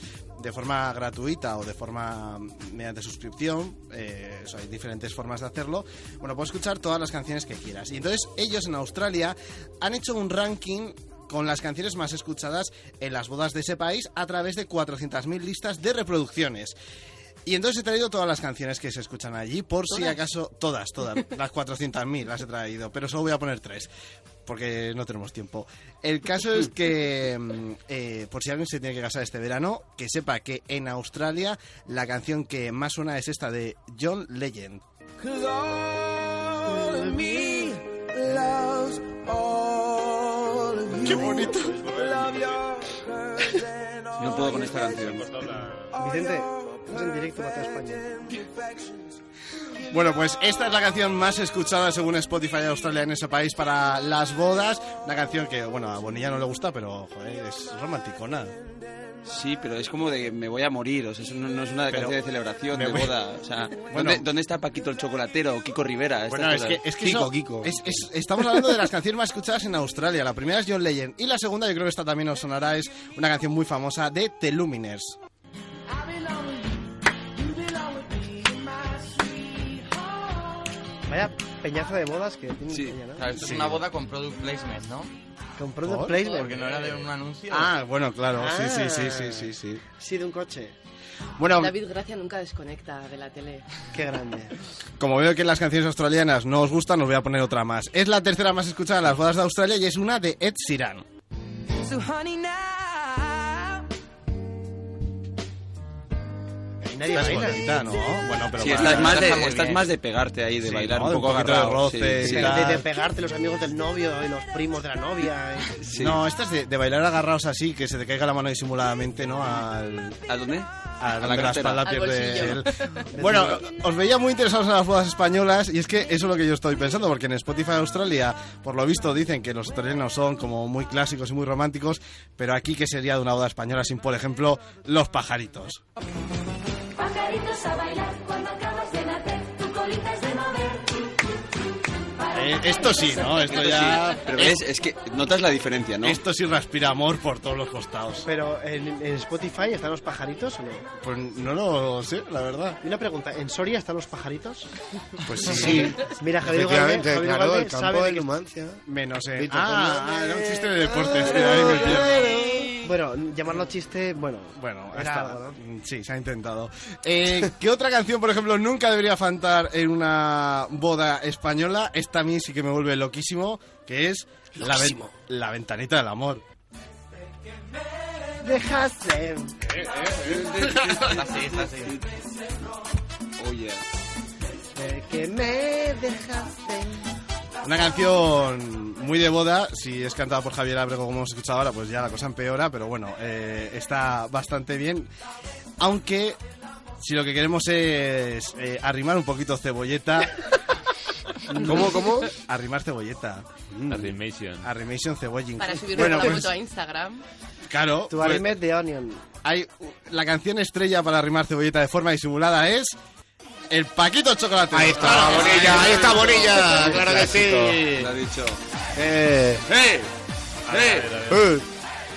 F: de forma gratuita o de forma mm, mediante suscripción. eh, eso, hay diferentes formas de hacerlo. Bueno, puedes escuchar todas las canciones que quieras. Y entonces ellos en Australia han hecho un ranking con las canciones más escuchadas en las bodas de ese país a través de 400.000 listas de reproducciones. Y entonces he traído todas las canciones que se escuchan allí, por si acaso, todas, todas, las 400.000 las he traído, pero solo voy a poner tres, porque no tenemos tiempo. El caso es que, mm, eh, por si alguien se tiene que casar este verano, que sepa que en Australia la canción que más suena es esta de John Legend.
L: Cause all of me loves all of you.
F: Qué bonito.
C: No puedo con esta canción.
A: Vicente, estás en directo para toda España.
F: Bueno, pues esta es la canción más escuchada según Spotify de Australia en ese país para las bodas. Una canción que, bueno, a Bonilla no le gusta, pero, joder, es romanticona.
C: Sí, pero es como de me voy a morir, o sea, eso no, no es una
F: Pero
C: canción de celebración, de
F: voy-
C: boda, o sea,
F: Bueno.
C: ¿dónde, dónde está Paquito el Chocolatero o Kiko Rivera?
F: Bueno, es que, es que eso- es- es- estamos hablando de las canciones más escuchadas en Australia. La primera es John Legend y la segunda, yo creo que esta también os sonará, es una canción muy famosa de The Luminers.
A: Vaya peñazo de bodas que tiene
G: Sí,
A: ¿no?
G: o sea, esto es una boda con product placement, ¿no?
A: Con product
F: ¿Por?
A: placement.
G: Porque no era de un anuncio.
F: Ah, bueno, claro, sí, sí, sí,
A: Ah.
F: sí, sí, sí.
A: Sí, de un coche.
F: Bueno,
D: David Gracia nunca desconecta de la tele.
A: Qué grande.
F: como veo que las canciones australianas no os gustan, os voy a poner otra más. Es la tercera más escuchada en las bodas de Australia y es una de Ed Sheeran.
L: So honey now.
A: Y nadie
F: Esta es
A: baila.
F: bonita, ¿no? Bueno, pero
C: Sí,
F: para-
C: estás más, de, estás más de pegarte ahí, de
F: Sí,
C: bailar
F: ¿no?
C: un poco
F: un poquito de
C: agarrado.
F: roce
C: sí.
A: De, de pegarte los amigos del novio y los primos de la novia. eh.
C: Sí.
F: No, esta es de, de bailar agarrados así, que se te caiga la mano disimuladamente, ¿no? Al,
C: ¿A dónde?
F: a
C: A la
F: la, espalda
D: Al
F: pierde el... Bueno, os veía muy interesados en las bodas españolas y es que eso es lo que yo estoy pensando, porque en Spotify Australia, por lo visto, dicen que los australianos son como muy clásicos y muy románticos, pero aquí, ¿qué sería de una boda española sin, por ejemplo, los pajaritos?
N: Pajaritos a bailar cuando acabas de nacer, tu colita es de mover.
F: Eh, esto sí, ¿no? Esto ya...
C: Pero ves, es que notas la diferencia, ¿no?
F: Esto sí respira amor por todos los costados.
A: Pero en, en Spotify están los pajaritos o no?
F: Pues no lo sé, la verdad.
A: Y una pregunta, ¿en Soria están los pajaritos?
F: Pues sí.
A: Mira, Javier Ugalde, Javier
M: claro,
A: Ugalde
M: el campo
A: sabe
M: de
A: que-
M: Numancia.
F: Menos en... Ah, ah, era un chiste de deportes. sí, ahí me pierdo.
A: Bueno, llamarlo chiste, bueno,
F: Bueno,
A: Era
F: está-
A: algo, ¿no?
F: mm, sí, se ha intentado. Eh, ¿Qué otra canción, por ejemplo, nunca debería faltar en una boda española? Esta a mí sí que me vuelve loquísimo, que es la, ven-
M: Loquísimo.
F: la ventanita del amor.
A: dejaste.
G: Está así, está así.
C: Oye.
A: de que me dejaste.
F: Una canción muy de boda, si es cantada por Javier Abrego como hemos escuchado ahora, pues ya la cosa empeora, pero bueno, eh, está bastante bien. Aunque, si lo que queremos es eh, arrimar un poquito cebolleta...
M: ¿Cómo, cómo?
F: Arrimar cebolleta.
E: Arrimation.
F: Arrimation cebollín.
D: Para subir
F: Bueno,
D: una
F: pues,
D: foto a Instagram.
F: claro.
A: Tu
F: pues,
A: de Onion.
F: hay, la canción estrella para arrimar cebolleta de forma disimulada es... El Paquito Chocolate.
M: Ahí está, Bonilla, ahí está Bonilla, claro que sí.
C: Lo ha dicho.
M: Eh,
F: ¡Eh! ¡Eh!
M: eh,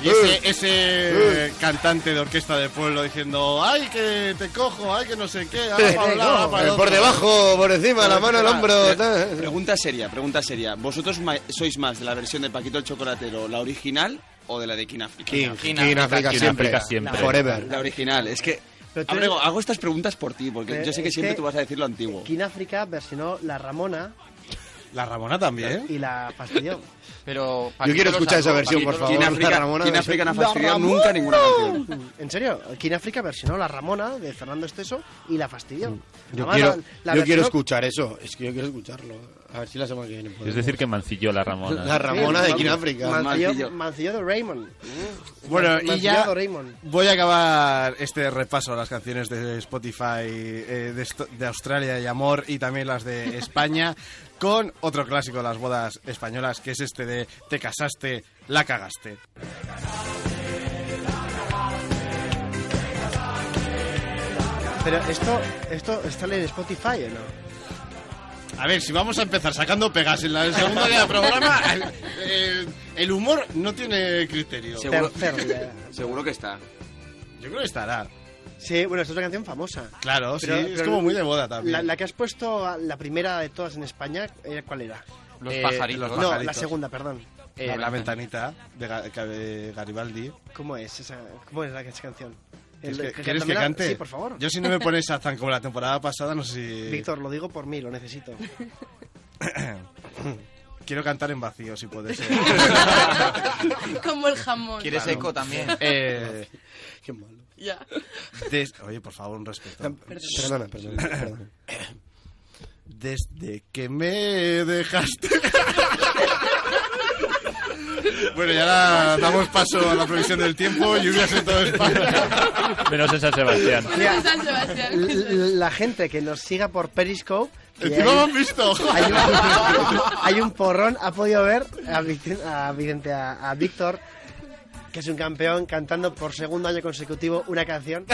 F: Y ese, ese cantante de orquesta de pueblo diciendo ¡Ay, que te cojo! ¡Ay, que no sé qué! ahora para un lado, ahora para el
M: eh, por
F: otro".
M: debajo, por encima, la mano al hombro. Tal.
C: Pregunta seria, pregunta seria. ¿Vosotros ma- sois más de la versión de Paquito el Chocolatero, la original o de la de Kinafrica?
M: King,
G: King,
M: King. África siempre. Forever.
C: La original, es que... Abrego,
A: eres-
C: hago estas preguntas por ti, porque
A: Eh,
C: yo sé que siempre
A: que-
C: tú vas a decir lo antiguo.
A: King África versionó La Ramona
F: La Ramona también.
A: y la fastidió.
G: Pero
M: Yo quiero escuchar esa versión, por favor.
C: King
M: la
C: África,
M: Ramona
C: King África no ha
A: ¡La
C: fastidiado
A: Ramona!
C: nunca ninguna canción.
A: En serio, King África versionó La Ramona de Fernando Esteso y la fastidió.
M: Yo,
A: Además,
M: quiero,
A: la- la
M: yo quiero escuchar eso. Es que yo quiero escucharlo. A ver si la semana que viene podemos.
E: Es decir, que mancilló la Ramona.
M: La Ramona de King África.
A: Mancillo,
C: Mancillo.
A: Mancillo de Raymond.
F: Bueno,
A: Man-
F: y ya voy a acabar este repaso a las canciones de Spotify eh, de Australia y Amor y también las de España con otro clásico de las bodas españolas que es este de Te casaste, la cagaste.
A: Pero esto, esto está en Spotify o no?
F: A ver, si vamos a empezar sacando pegas en la segunda día del programa, el, el- el humor no tiene criterio.
C: Seguro, que está.
F: Yo creo que estará.
A: Sí, bueno, esto es una canción famosa.
F: Claro,
A: Pero-
F: sí, es como muy de boda también.
A: La, la que has puesto, la primera de todas en España, eh, ¿cuál era?
G: Los
A: Eh,
G: pajaritos.
F: los
A: No, la segunda, perdón.
G: Eh,
F: la, la ventanita de, Ga- de Garibaldi.
A: ¿Cómo es esa, cómo es la esa canción?
F: ¿Quieres
A: El-
F: que,
A: que
F: ¿quieres que
A: cántamela-
F: cante?
A: Sí, por favor.
F: Yo si no me pones a tan como la temporada pasada, no sé si...
A: Víctor, lo digo por mí, lo necesito.
F: Quiero cantar en vacío, si puede ser.
D: Como el jamón.
G: ¿Quieres
F: Claro.
G: eco también?
F: Eh,
M: Qué malo.
D: Ya.
F: des- Oye, por favor, un respeto.
M: Perdona, perdona. perdona.
F: Desde que me dejaste... bueno, y ahora damos paso a la previsión del tiempo. Lluvias en toda España.
E: Menos en San Sebastián.
A: Mira, la gente que nos siga por Periscope.
F: Encima
A: hay-
F: me han visto.
A: Hay un, hay un porrón, ha podido ver a, Vicen- a, Vicente- a- a Víctor que es un campeón, cantando por segundo año consecutivo una canción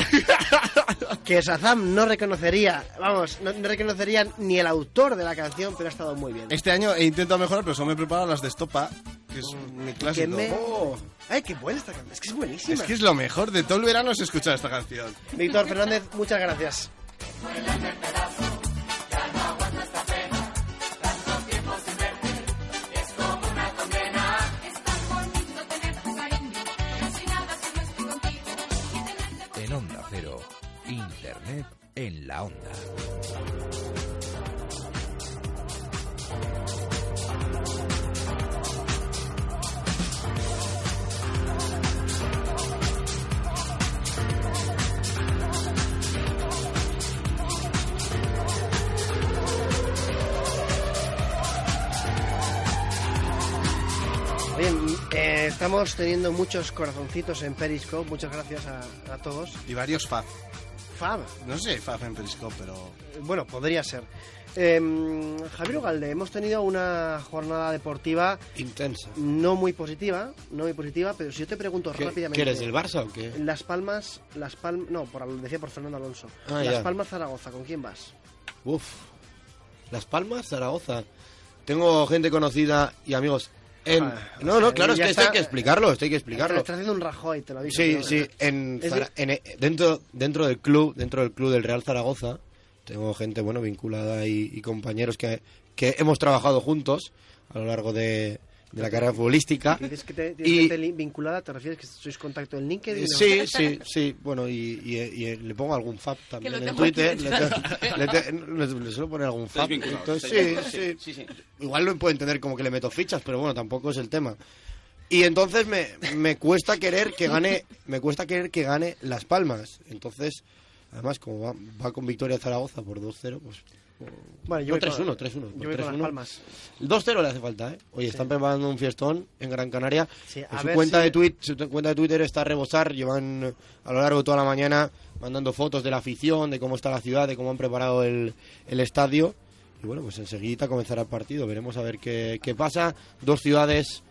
A: que Shazam no reconocería, vamos, no, no reconocería ni el autor de la canción, pero ha estado muy bien.
F: Este año he intentado mejorar, pero solo me he preparado las de Estopa, que es mi
A: Que
F: clásico.
A: me-
F: Oh,
A: ¡Ay, qué buena esta canción! Es que es buenísima.
F: es que es lo mejor de todo el verano es escuchar esta canción.
A: Víctor Fernández, muchas gracias.
B: En Onda Cero, Internet en la Onda.
A: Bien, eh, estamos teniendo muchos corazoncitos en Periscope, muchas gracias a, a todos.
F: Y varios Fab.
A: Fab,
F: No sé, Fab en Periscope, pero...
A: eh, bueno, podría ser. Eh, Javier Ugalde, hemos tenido una jornada deportiva
M: Intensa.
A: no muy positiva, no muy positiva, pero si yo te pregunto
M: ¿Qué,
A: rápidamente...
M: ¿qué eres del Barça o qué?
A: Las Palmas, Las Palmas, no, por, decía por Fernando Alonso.
M: Ah,
A: Las
M: ya.
A: Palmas Zaragoza, ¿con quién vas?
M: Uf. Las Palmas, Zaragoza. Tengo gente conocida y amigos en...
A: Ah,
M: no, no, claro, es que esto hay que explicarlo, esto hay que explicarlo.
A: estás haciendo un Rajoy, te lo digo.
M: Sí, sí, Zara- en- eh, dentro, dentro del club, dentro del club del Real Zaragoza, tengo gente, bueno, vinculada y, y compañeros que, que hemos trabajado juntos a lo largo de, de la carrera futbolística.
A: Dices que te,
M: Y-
A: li- vinculada, ¿te refieres que sois contacto en LinkedIn?
M: Eh,
A: o-
M: Sí, sí, sí. Bueno, y, y- y le pongo algún fab también en Twitter. Le,
D: detrás.
M: te- le te- le- le suelo poner algún fab. Entonces, sí, sí,
C: sí, sí,
M: Igual lo puedo entender como que le meto fichas, pero bueno, tampoco es el tema. Y entonces me, me cuesta querer que gane, me cuesta querer que gane Las Palmas. Entonces, además, como va, va con victoria Zaragoza por 2-0, pues...
A: Bueno, yo
M: no,
A: voy
M: 3-1,
A: con-
M: 3-1.
A: Yo voy con Las
M: 3-1.
A: Palmas.
M: El 2-0 le hace falta, ¿eh? Oye, están preparando un fiestón en Gran Canaria.
A: Sí,
M: En su cuenta
A: si-
M: de tweet, su cuenta de Twitter está a rebosar, llevan eh, a lo largo de toda la mañana mandando fotos de la afición, de cómo está la ciudad, de cómo han preparado el, el estadio. Y bueno, pues enseguida comenzará el partido, veremos a ver qué, qué pasa. Dos ciudades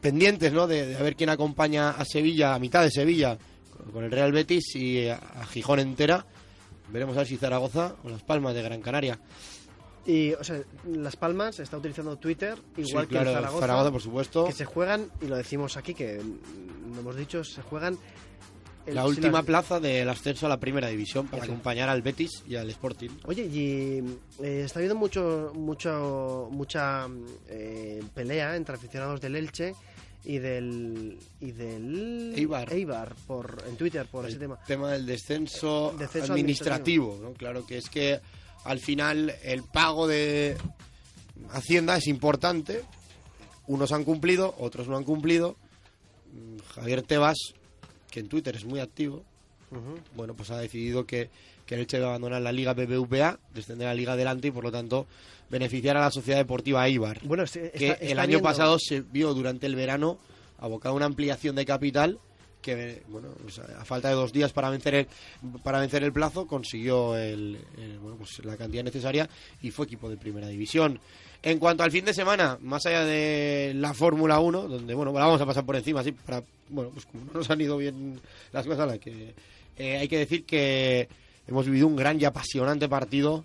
M: pendientes, ¿no? De, de a ver quién acompaña a Sevilla, a mitad de Sevilla, con, con el Real Betis y a, a Gijón entera. Veremos a ver si Zaragoza o Las Palmas de Gran Canaria.
A: Y, o sea, Las Palmas está utilizando Twitter, igual
M: Sí,
A: que
M: claro,
A: Zaragoza,
M: Zaragoza, por supuesto.
A: que se juegan, y lo decimos aquí, que mm, lo hemos dicho, se juegan... el-
M: la
A: si
M: última plaza del ascenso a la primera división para
A: Eso.
M: acompañar al Betis y al Sporting.
A: Oye, y eh, está habiendo mucho, mucho, mucha eh, pelea entre aficionados del Elche y del y del
M: Eibar.
A: por en Twitter por ese
M: el
A: tema.
M: tema del descenso,
A: Descenso
M: administrativo, ¿no? Claro que es que al final el pago de Hacienda es importante. Unos han cumplido, otros no han cumplido. Mm, Javier Tebas, que en Twitter es muy activo, bueno, pues ha decidido que, que el Elche a abandonar la Liga BBVA, descender a la Liga adelante y por lo tanto beneficiar a la Sociedad Deportiva Eibar.
A: Bueno, se-
M: que
A: está-
M: el año
A: viendo-
M: pasado se vio durante el verano abocado a una ampliación de capital que bueno a falta de dos días para vencer el para vencer el plazo consiguió el, el- bueno, pues, la cantidad necesaria y fue equipo de primera división en cuanto al fin de semana más allá de la Fórmula 1 donde bueno la vamos a pasar por encima así para bueno pues como no nos han ido bien las cosas que eh, hay que decir que hemos vivido un gran y apasionante partido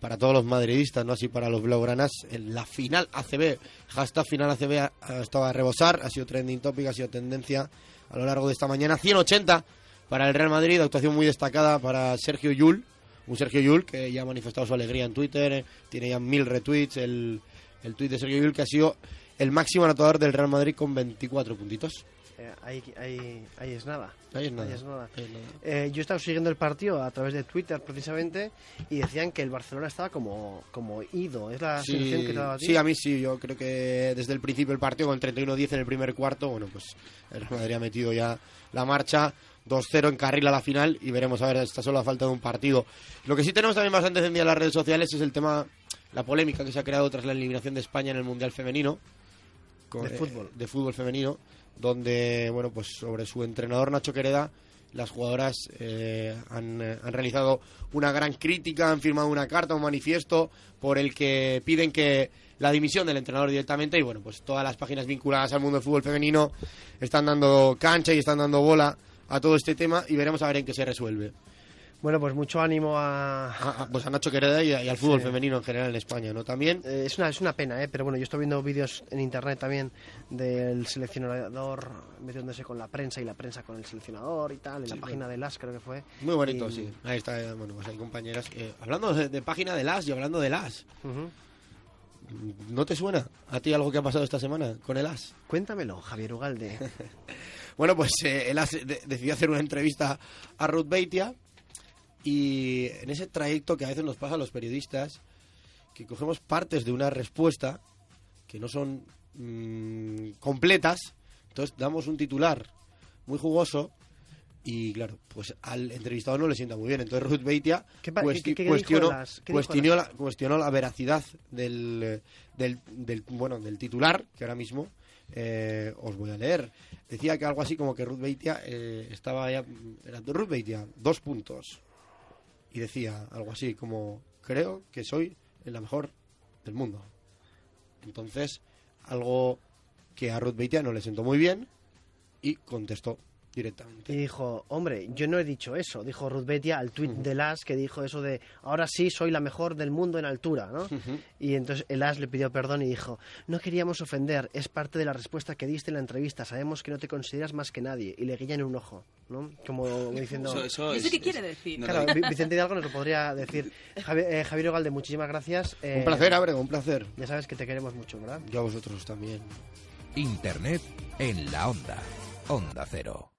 M: para todos los madridistas, no así para los blaugranas, en la final ACB, hashtag final ACB ha- estado a rebosar, ha sido trending topic, ha sido tendencia a lo largo de esta mañana. 180 para el Real Madrid, actuación muy destacada para Sergio Yul, un Sergio Yul que ya ha manifestado su alegría en Twitter, eh, tiene ya mil retweets, el, el tweet de Sergio Yul que ha sido el máximo anotador del Real Madrid con 24 puntitos.
A: Eh, ahí, ahí, ahí es nada.
M: Ahí es nada.
A: Ahí es nada.
M: Ahí es nada.
A: Eh, yo he estado siguiendo el partido a través de Twitter precisamente y decían que el Barcelona estaba como, como ido. ¿Es la sensación que te daba a ti?
M: sí, a mí sí. Yo creo que desde el principio del partido, con el 31-10 en el primer cuarto, bueno, pues el Madrid ha metido ya la marcha. 2-0 en carril a la final y veremos a ver, está solo a falta de un partido. Lo que sí tenemos también bastante encendido en las redes sociales es el tema, la polémica que se ha creado tras la eliminación de España en el Mundial Femenino. con-
A: De
M: eh,
A: fútbol.
M: de fútbol femenino, donde, bueno, pues sobre su entrenador Nacho Quereda Las jugadoras eh, han, eh, han realizado una gran crítica, han firmado una carta, un manifiesto por el que piden que la dimisión del entrenador directamente y bueno, pues todas las páginas vinculadas al mundo del fútbol femenino están dando cancha y están dando bola a todo este tema y veremos a ver en qué se resuelve.
A: Bueno, pues mucho ánimo a...
M: A- a- pues a Nacho Quereda y, a- y al fútbol
A: Sí.
M: femenino en general en España, ¿no? También
A: Eh, es, una, es una pena, ¿eh? pero bueno, yo estoy viendo vídeos en internet también del seleccionador metiéndose con la prensa y la prensa con el seleccionador y tal, en la página de las creo que fue.
M: Muy bonito,
A: Y-
M: sí. Ahí está, eh, bueno, pues hay compañeras. eh, hablando de, de página de las y hablando de las. ¿no te suena a ti algo que ha pasado esta semana con el as?
A: Cuéntamelo, Javier Ugalde.
M: Bueno, pues eh, el as de- decidió hacer una entrevista a Ruth Beitia y en ese trayecto que a veces nos pasa a los periodistas, que cogemos partes de una respuesta que no son mm, completas, entonces damos un titular muy jugoso y claro, pues al entrevistado no le sienta muy bien. Entonces Ruth Beitia
A: ¿Qué pa-
M: cuesti-
A: qué- qué dijo
M: cuestionó, cuestionó, la, cuestionó la veracidad del, del, del, bueno, del titular, que ahora mismo eh, os voy a leer. Decía que algo así como que Ruth Beitia eh, estaba ya... Era Ruth Beitia, dos puntos. Y decía algo así como, creo que soy la mejor del mundo. Entonces, algo que a Ruth Beitia no le sentó muy bien y contestó directamente.
A: Y dijo, hombre, yo no he dicho eso, dijo Ruth Betia al tuit del As que dijo eso de, ahora sí soy la mejor del mundo en altura, ¿no? Y entonces el As le pidió perdón y dijo, no queríamos ofender, es parte de la respuesta que diste en la entrevista, sabemos que no te consideras más que nadie, y le guiñan un ojo, ¿no? Como diciendo...
C: Eso- eso
D: ¿Eso qué quiere decir?
A: Claro, Vi- Vicente Hidalgo nos lo podría decir. Javi- eh, Javier Ogalde, muchísimas gracias. Eh,
M: Un placer, Abrego, un placer.
A: Ya sabes que te queremos mucho, ¿verdad?
M: Yo a vosotros también.
B: Internet en la onda. Onda Cero.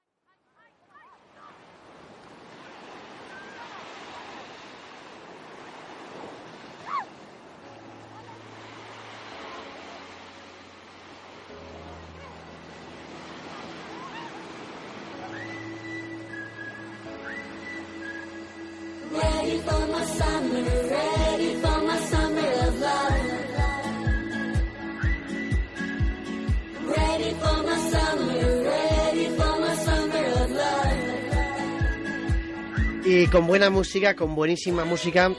A: Con buena música, con buenísima música,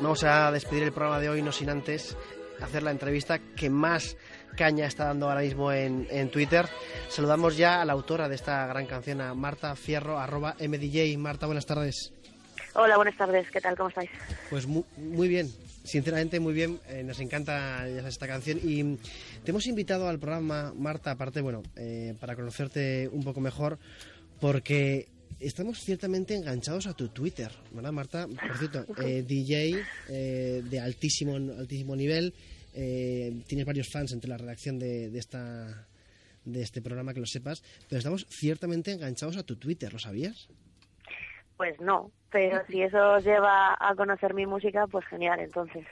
A: vamos a despedir el programa de hoy, no sin antes hacer la entrevista que más caña está dando ahora mismo en, en Twitter. Saludamos ya a la autora de esta gran canción, a Marta Fierro, arroba MDJ. Marta, buenas tardes.
O: Hola, buenas tardes. ¿Qué tal? ¿Cómo estáis?
A: Pues mu- muy, bien, sinceramente muy bien. Eh, nos encanta ya sabes, esta canción y te hemos invitado al programa, Marta, aparte, bueno, eh, para conocerte un poco mejor, porque estamos ciertamente enganchados a tu Twitter, ¿verdad, Marta? Por cierto, eh, DJ eh, de altísimo, altísimo nivel, eh, tienes varios fans entre la redacción de, de esta de este programa, que lo sepas, pero estamos ciertamente enganchados a tu Twitter, ¿lo sabías?
O: Pues no, pero si eso os lleva a conocer mi música, pues genial, entonces.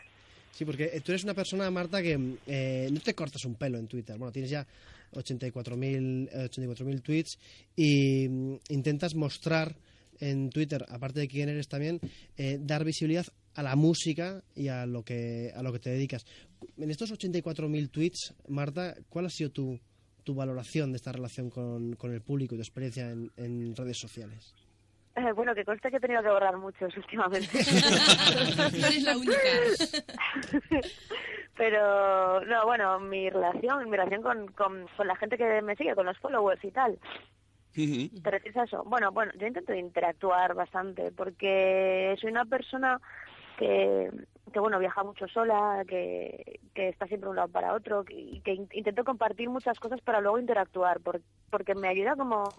A: Sí, porque tú eres una persona, Marta, que eh, no te cortas un pelo en Twitter. Bueno, tienes ya 84.000 eh, 84.000 tweets y mm, intentas mostrar en Twitter, aparte de quién eres también, eh, dar visibilidad a la música y a lo que a lo que te dedicas. En estos 84.000 tweets, Marta, ¿cuál ha sido tu, tu valoración de esta relación con, con el público y tu experiencia en, en redes sociales?
O: Eh, bueno, que conste que he tenido que borrar muchos últimamente.
D: No eres la única.
O: Pero, no, bueno, mi relación, mi relación con, con, con la gente que me sigue, con los followers y tal. ¿Te refieres a eso? Bueno, bueno, yo intento interactuar bastante porque soy una persona que, que bueno, viaja mucho sola, que, que está siempre de un lado para otro que- y que in- intento compartir muchas cosas para luego interactuar por- porque me ayuda como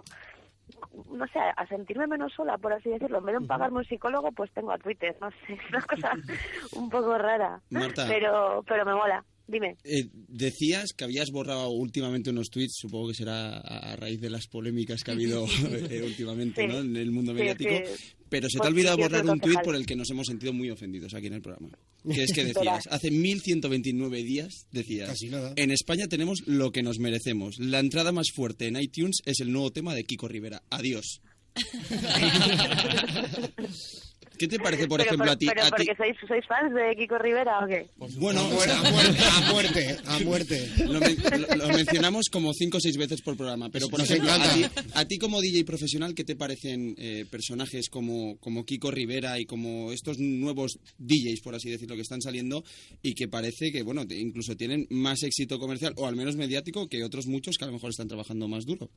O: no sé, a sentirme menos sola, por así decirlo. En vez de pagarme un psicólogo, pues tengo a Twitter, no sé, es una cosa un poco rara.
C: Marta.
O: Pero, pero me mola. Dime.
C: Eh, decías que habías borrado últimamente unos tweets, supongo que será a a raíz de las polémicas que ha habido eh, últimamente
O: Sí.
C: ¿no? en el mundo
O: Sí,
C: mediático,
O: sí.
C: Pero se te ha olvidado
O: sí,
C: borrar un tuit por el que nos hemos sentido muy ofendidos aquí en el programa. Que es que decías, hace 1129 días, decías,
M: Casi nada.
C: en España tenemos lo que nos merecemos. La entrada más fuerte en iTunes es el nuevo tema de Kiko Rivera. Adiós. ¿Qué te parece, por
O: pero
C: ejemplo,
O: por-
C: a ti?
O: ¿Pero
C: a ti-
O: porque sois, sois fans de Kiko Rivera o qué?
C: Bueno, o sea,
M: a muerte, a muerte.
C: Lo, men- lo- lo mencionamos como cinco o seis veces por programa, pero por
M: Nos
C: ejemplo, a ti, a ti como DJ profesional, ¿qué te parecen eh, personajes como, como Kiko Rivera y como estos nuevos DJs, por así decirlo, que están saliendo y que parece que, bueno, te- incluso tienen más éxito comercial o al menos mediático que otros muchos que a lo mejor están trabajando más duro?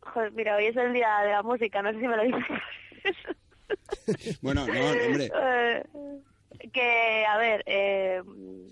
O: Joder, mira, hoy es el día de la música, no sé si me lo dices.
C: Bueno, no, hombre.
O: Eh, que, a ver, eh,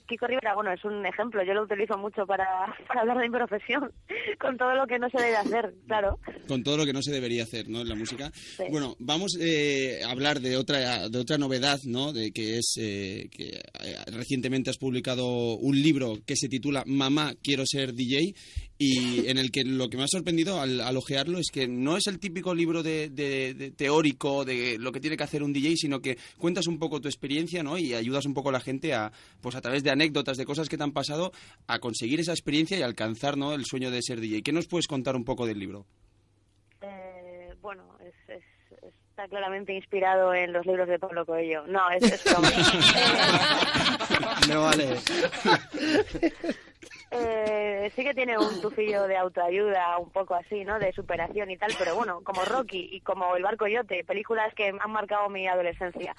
O: Kiko Rivera, bueno, es un ejemplo, yo lo utilizo mucho para, para hablar de mi profesión, con todo lo que no se debe hacer, claro.
C: con todo lo que no se debería hacer ¿no? en la música. Bueno, vamos eh, a hablar de otra de otra novedad, ¿no? De que es eh, que eh, recientemente has publicado un libro que se titula Mamá quiero ser DJ y en el que lo que me ha sorprendido al, al ojearlo es que no es el típico libro de, de- de teórico de lo que tiene que hacer un DJ, sino que cuentas un poco tu experiencia, ¿no? Y ayudas un poco a la gente a, pues a través de anécdotas, de cosas que te han pasado, a conseguir esa experiencia y alcanzar, ¿no? El sueño de ser DJ. ¿Qué nos puedes contar un poco del libro?
O: Eh, bueno, es, es- está claramente inspirado en los libros de Pablo Coelho. No, es, es broma.
M: No vale.
O: Eh, sí que tiene un tufillo de autoayuda, un poco así, ¿no? De superación y tal, pero bueno, como Rocky y como El Barco Yote, películas que han marcado mi adolescencia.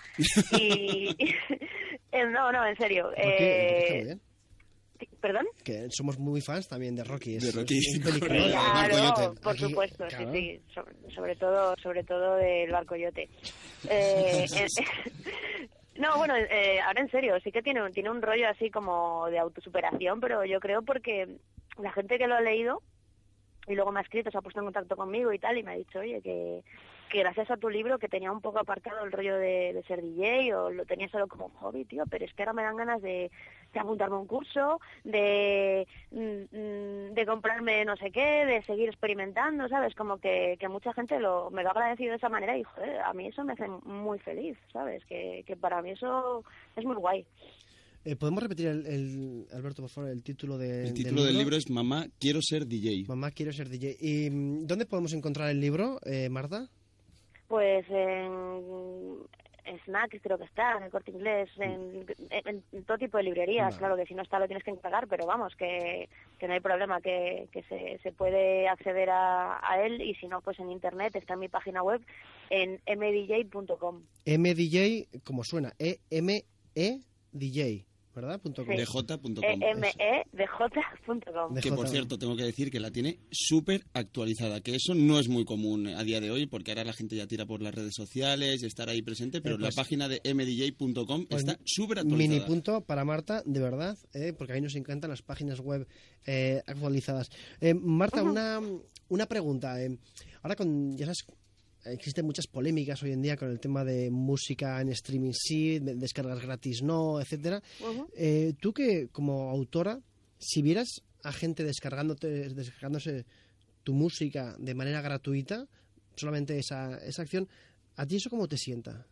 O: Y, no, no, en serio. Eh,
A: bien.
O: ¿Perdón?
A: Que somos muy fans también de Rocky. Es,
C: De Rocky.
A: es un peliculón.
O: Claro, por
A: Aquí,
O: supuesto,
A: claro.
O: sí, sí, sobre, sobre todo, sobre todo del barco yote. Eh, no, bueno, eh, ahora en serio, sí que tiene, tiene un rollo así como de autosuperación, pero yo creo porque la gente que lo ha leído y luego me ha escrito, se ha puesto en contacto conmigo y tal, y me ha dicho, oye, que, que gracias a tu libro que tenía un poco apartado el rollo de, de ser DJ o lo tenía solo como hobby, tío, pero es que ahora me dan ganas de, de apuntarme a un curso, de, mm, mm, de comprarme no sé qué, de seguir experimentando, ¿sabes? Como que, que mucha gente lo, me lo ha agradecido de esa manera y, joder, a mí eso me hace muy feliz, ¿sabes? Que, que para mí eso es muy guay.
A: Eh, ¿Podemos repetir, el, el- Alberto, por favor, el título, de,
C: El título del libro es Mamá quiero ser DJ.
A: Mamá, quiero ser DJ. ¿Y dónde podemos encontrar el libro, eh, Marta?
O: Pues en, Snacks creo que está, en el Corte Inglés, en, en- en todo tipo de librerías. Claro que si no está lo tienes que encargar, pero vamos, que, que no hay problema, que, que se, se puede acceder a, a él y si no, pues en internet está en mi página web en mdj.com.
A: MDJ, como suena, E-M-E DJ, ¿verdad? Punto com.
C: DJ.com.
O: E M-E-D-J.com.
C: Que por cierto, tengo que decir que la tiene súper actualizada, que eso no es muy común a día de hoy, porque ahora la gente ya tira por las redes sociales y estar ahí presente, pero
A: Eh, pues-
C: la página de mdj.com
A: Pues
C: está súper
A: Mini
C: actualizada.
A: punto para Marta, de verdad, eh, porque a mí nos encantan las páginas web eh, actualizadas. Eh, Marta, una, una pregunta. eh. ahora con, ya sabes, existen muchas polémicas hoy en día con el tema de música en streaming sí, de- descargas gratis no, etcétera. Eh, tú que como autora, si vieras a gente descargándote, descargándose tu música de manera gratuita, solamente esa, esa acción, ¿a ti eso cómo te sienta?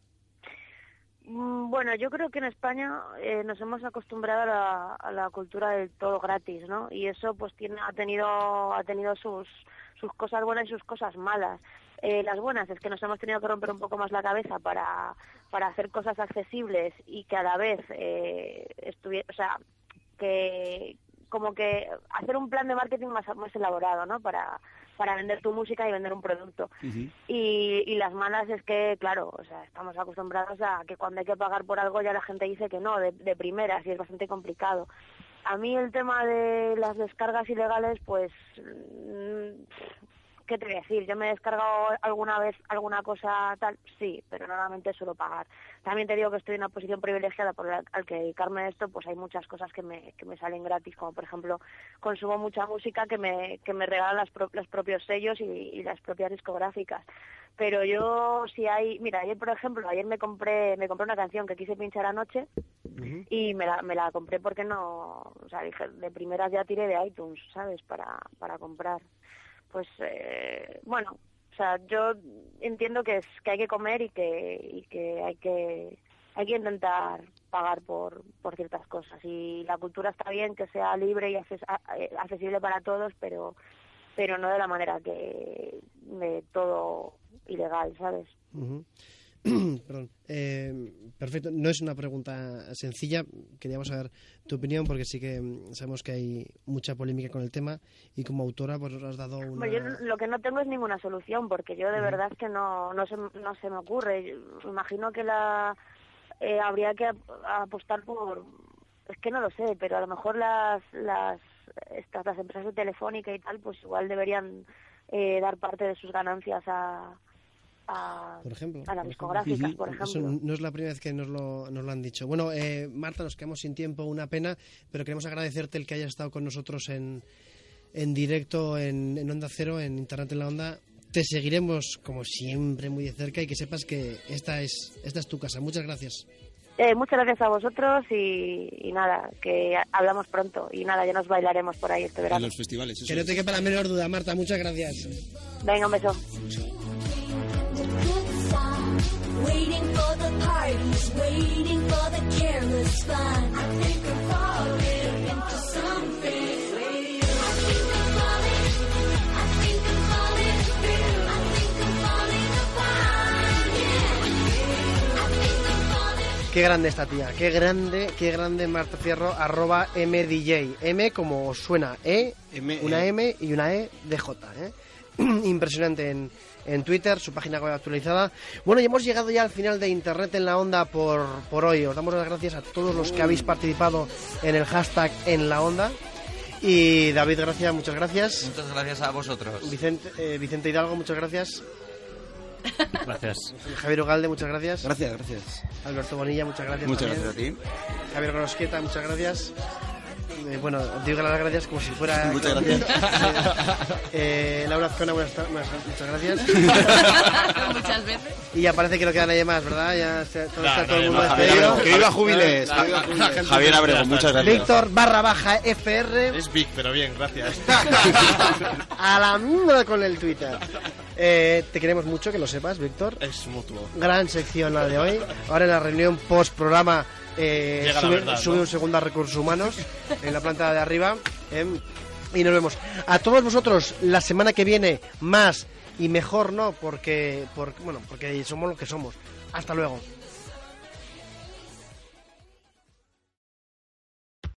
O: Mm, Bueno, yo creo que en España eh, nos hemos acostumbrado a la, a la cultura del todo gratis, ¿no? Y eso pues tiene, ha tenido ha tenido sus sus cosas buenas y sus cosas malas. Eh, las buenas es que nos hemos tenido que romper un poco más la cabeza para, para hacer cosas accesibles y que a la vez eh, estuviera, o sea, que como que hacer un plan de marketing más, más elaborado, ¿no? Para, para vender tu música y vender un producto. Y, y las malas es que, claro, o sea, estamos acostumbrados a que cuando hay que pagar por algo ya la gente dice que no, de, de primeras, y es bastante complicado. A mí el tema de las descargas ilegales, pues, mm, ¿qué te voy a decir? Yo me he descargado alguna vez alguna cosa tal, sí, pero normalmente suelo pagar. También te digo que estoy en una posición privilegiada por la- al que dedicarme a esto, pues hay muchas cosas que me, que me salen gratis, como por ejemplo consumo mucha música que me, que me regalan las pro- los propios sellos y, y las propias discográficas. Pero yo si hay, mira, ayer por ejemplo, ayer me compré, me compré una canción que quise pinchar anoche y me la, me la compré porque no, o sea, dije, de primeras ya tiré de iTunes, ¿sabes? Para, para comprar. Pues, eh, bueno, o sea, yo entiendo que es que hay que comer y que, y que hay que hay que intentar pagar por, por ciertas cosas y la cultura está bien que sea libre y eh, accesible para todos pero pero no de la manera que de todo ilegal sabes
A: Ujú. Perdón. Eh, perfecto. No es una pregunta sencilla. Queríamos saber tu opinión porque sí que mm, sabemos que hay mucha polémica con el tema y como autora pues nos has dado una...
O: Yo lo que no tengo es ninguna solución porque yo de
A: Ujú.
O: verdad es que no, no, se, no se me ocurre. Yo Imagino que la eh, habría que ap- apostar por... Es que no lo sé, pero a lo mejor las, las, estas, las empresas de telefónica y tal pues igual deberían eh, dar parte de sus ganancias a... A,
A: Por ejemplo.
O: a las
A: por
O: discográficas,
A: ejemplo.
O: por
A: Eso
O: ejemplo.
A: no es la primera vez que nos lo, nos lo han dicho. Bueno, eh, Marta, nos quedamos sin tiempo, una pena, pero queremos agradecerte el que hayas estado con nosotros en, en directo en, en Onda Cero, en Internet en la Onda. Te seguiremos, como siempre, muy de cerca y que sepas que esta es, esta es tu casa. Muchas gracias.
O: Eh, muchas gracias a vosotros y, y nada, que hablamos pronto y nada, ya nos bailaremos por ahí este
C: En
O: verano.
C: los festivales. eso
A: Que no te quepa la menor duda, Marta. Muchas gracias.
O: Venga, un beso.
N: Parties, waiting for the careless fun. I think I'm falling into something. I think I'm falling. I think I'm falling through. I think I'm falling apart. Yeah. I think I'm falling.
A: Qué grande esta tía, qué grande, qué grande Marta Fierro, arroba MDJ. M como suena, E,
M: M,
A: una
M: eh.
A: M y una E de J. ¿eh? Impresionante en, en Twitter, su página web actualizada. Bueno, y hemos llegado ya al final de Internet en la Onda por, por hoy. Os damos las gracias a todos los que habéis participado en el hashtag en la Onda. Y David Gracia, muchas gracias.
G: Muchas gracias a vosotros.
A: Vicente, eh, Vicente Hidalgo, muchas gracias.
E: Gracias.
A: Javier Ugalde, muchas gracias.
M: Gracias, gracias.
A: Alberto Bonilla, muchas gracias.
C: Muchas
A: también.
C: gracias a ti.
A: Javier Grosqueta, muchas gracias. Eh, bueno, digo las gracias como si fuera...
C: Muchas gracias.
A: Eh, Laura Azcona, buenas muchas gracias.
D: Muchas veces.
A: Y ya parece que no queda nadie más, ¿verdad? Ya está, todo,
F: No,
A: está
F: no,
A: todo el mundo despedido.
F: Que viva Júbiles, que viva Júbiles.
C: Javier Abrego, muchas gracias.
A: Víctor barra baja FR
F: Es Vic, pero bien, gracias.
A: a la mierda con el Twitter. Eh, te queremos mucho, que lo sepas, Víctor.
F: Es mutuo.
A: Gran sección la de hoy. Ahora en la reunión post programa eh, sube un segundo a recursos humanos en la planta de arriba. em, y nos vemos. A todos vosotros, la semana que viene, más y mejor no, porque, porque, bueno, porque somos lo que somos. Hasta luego.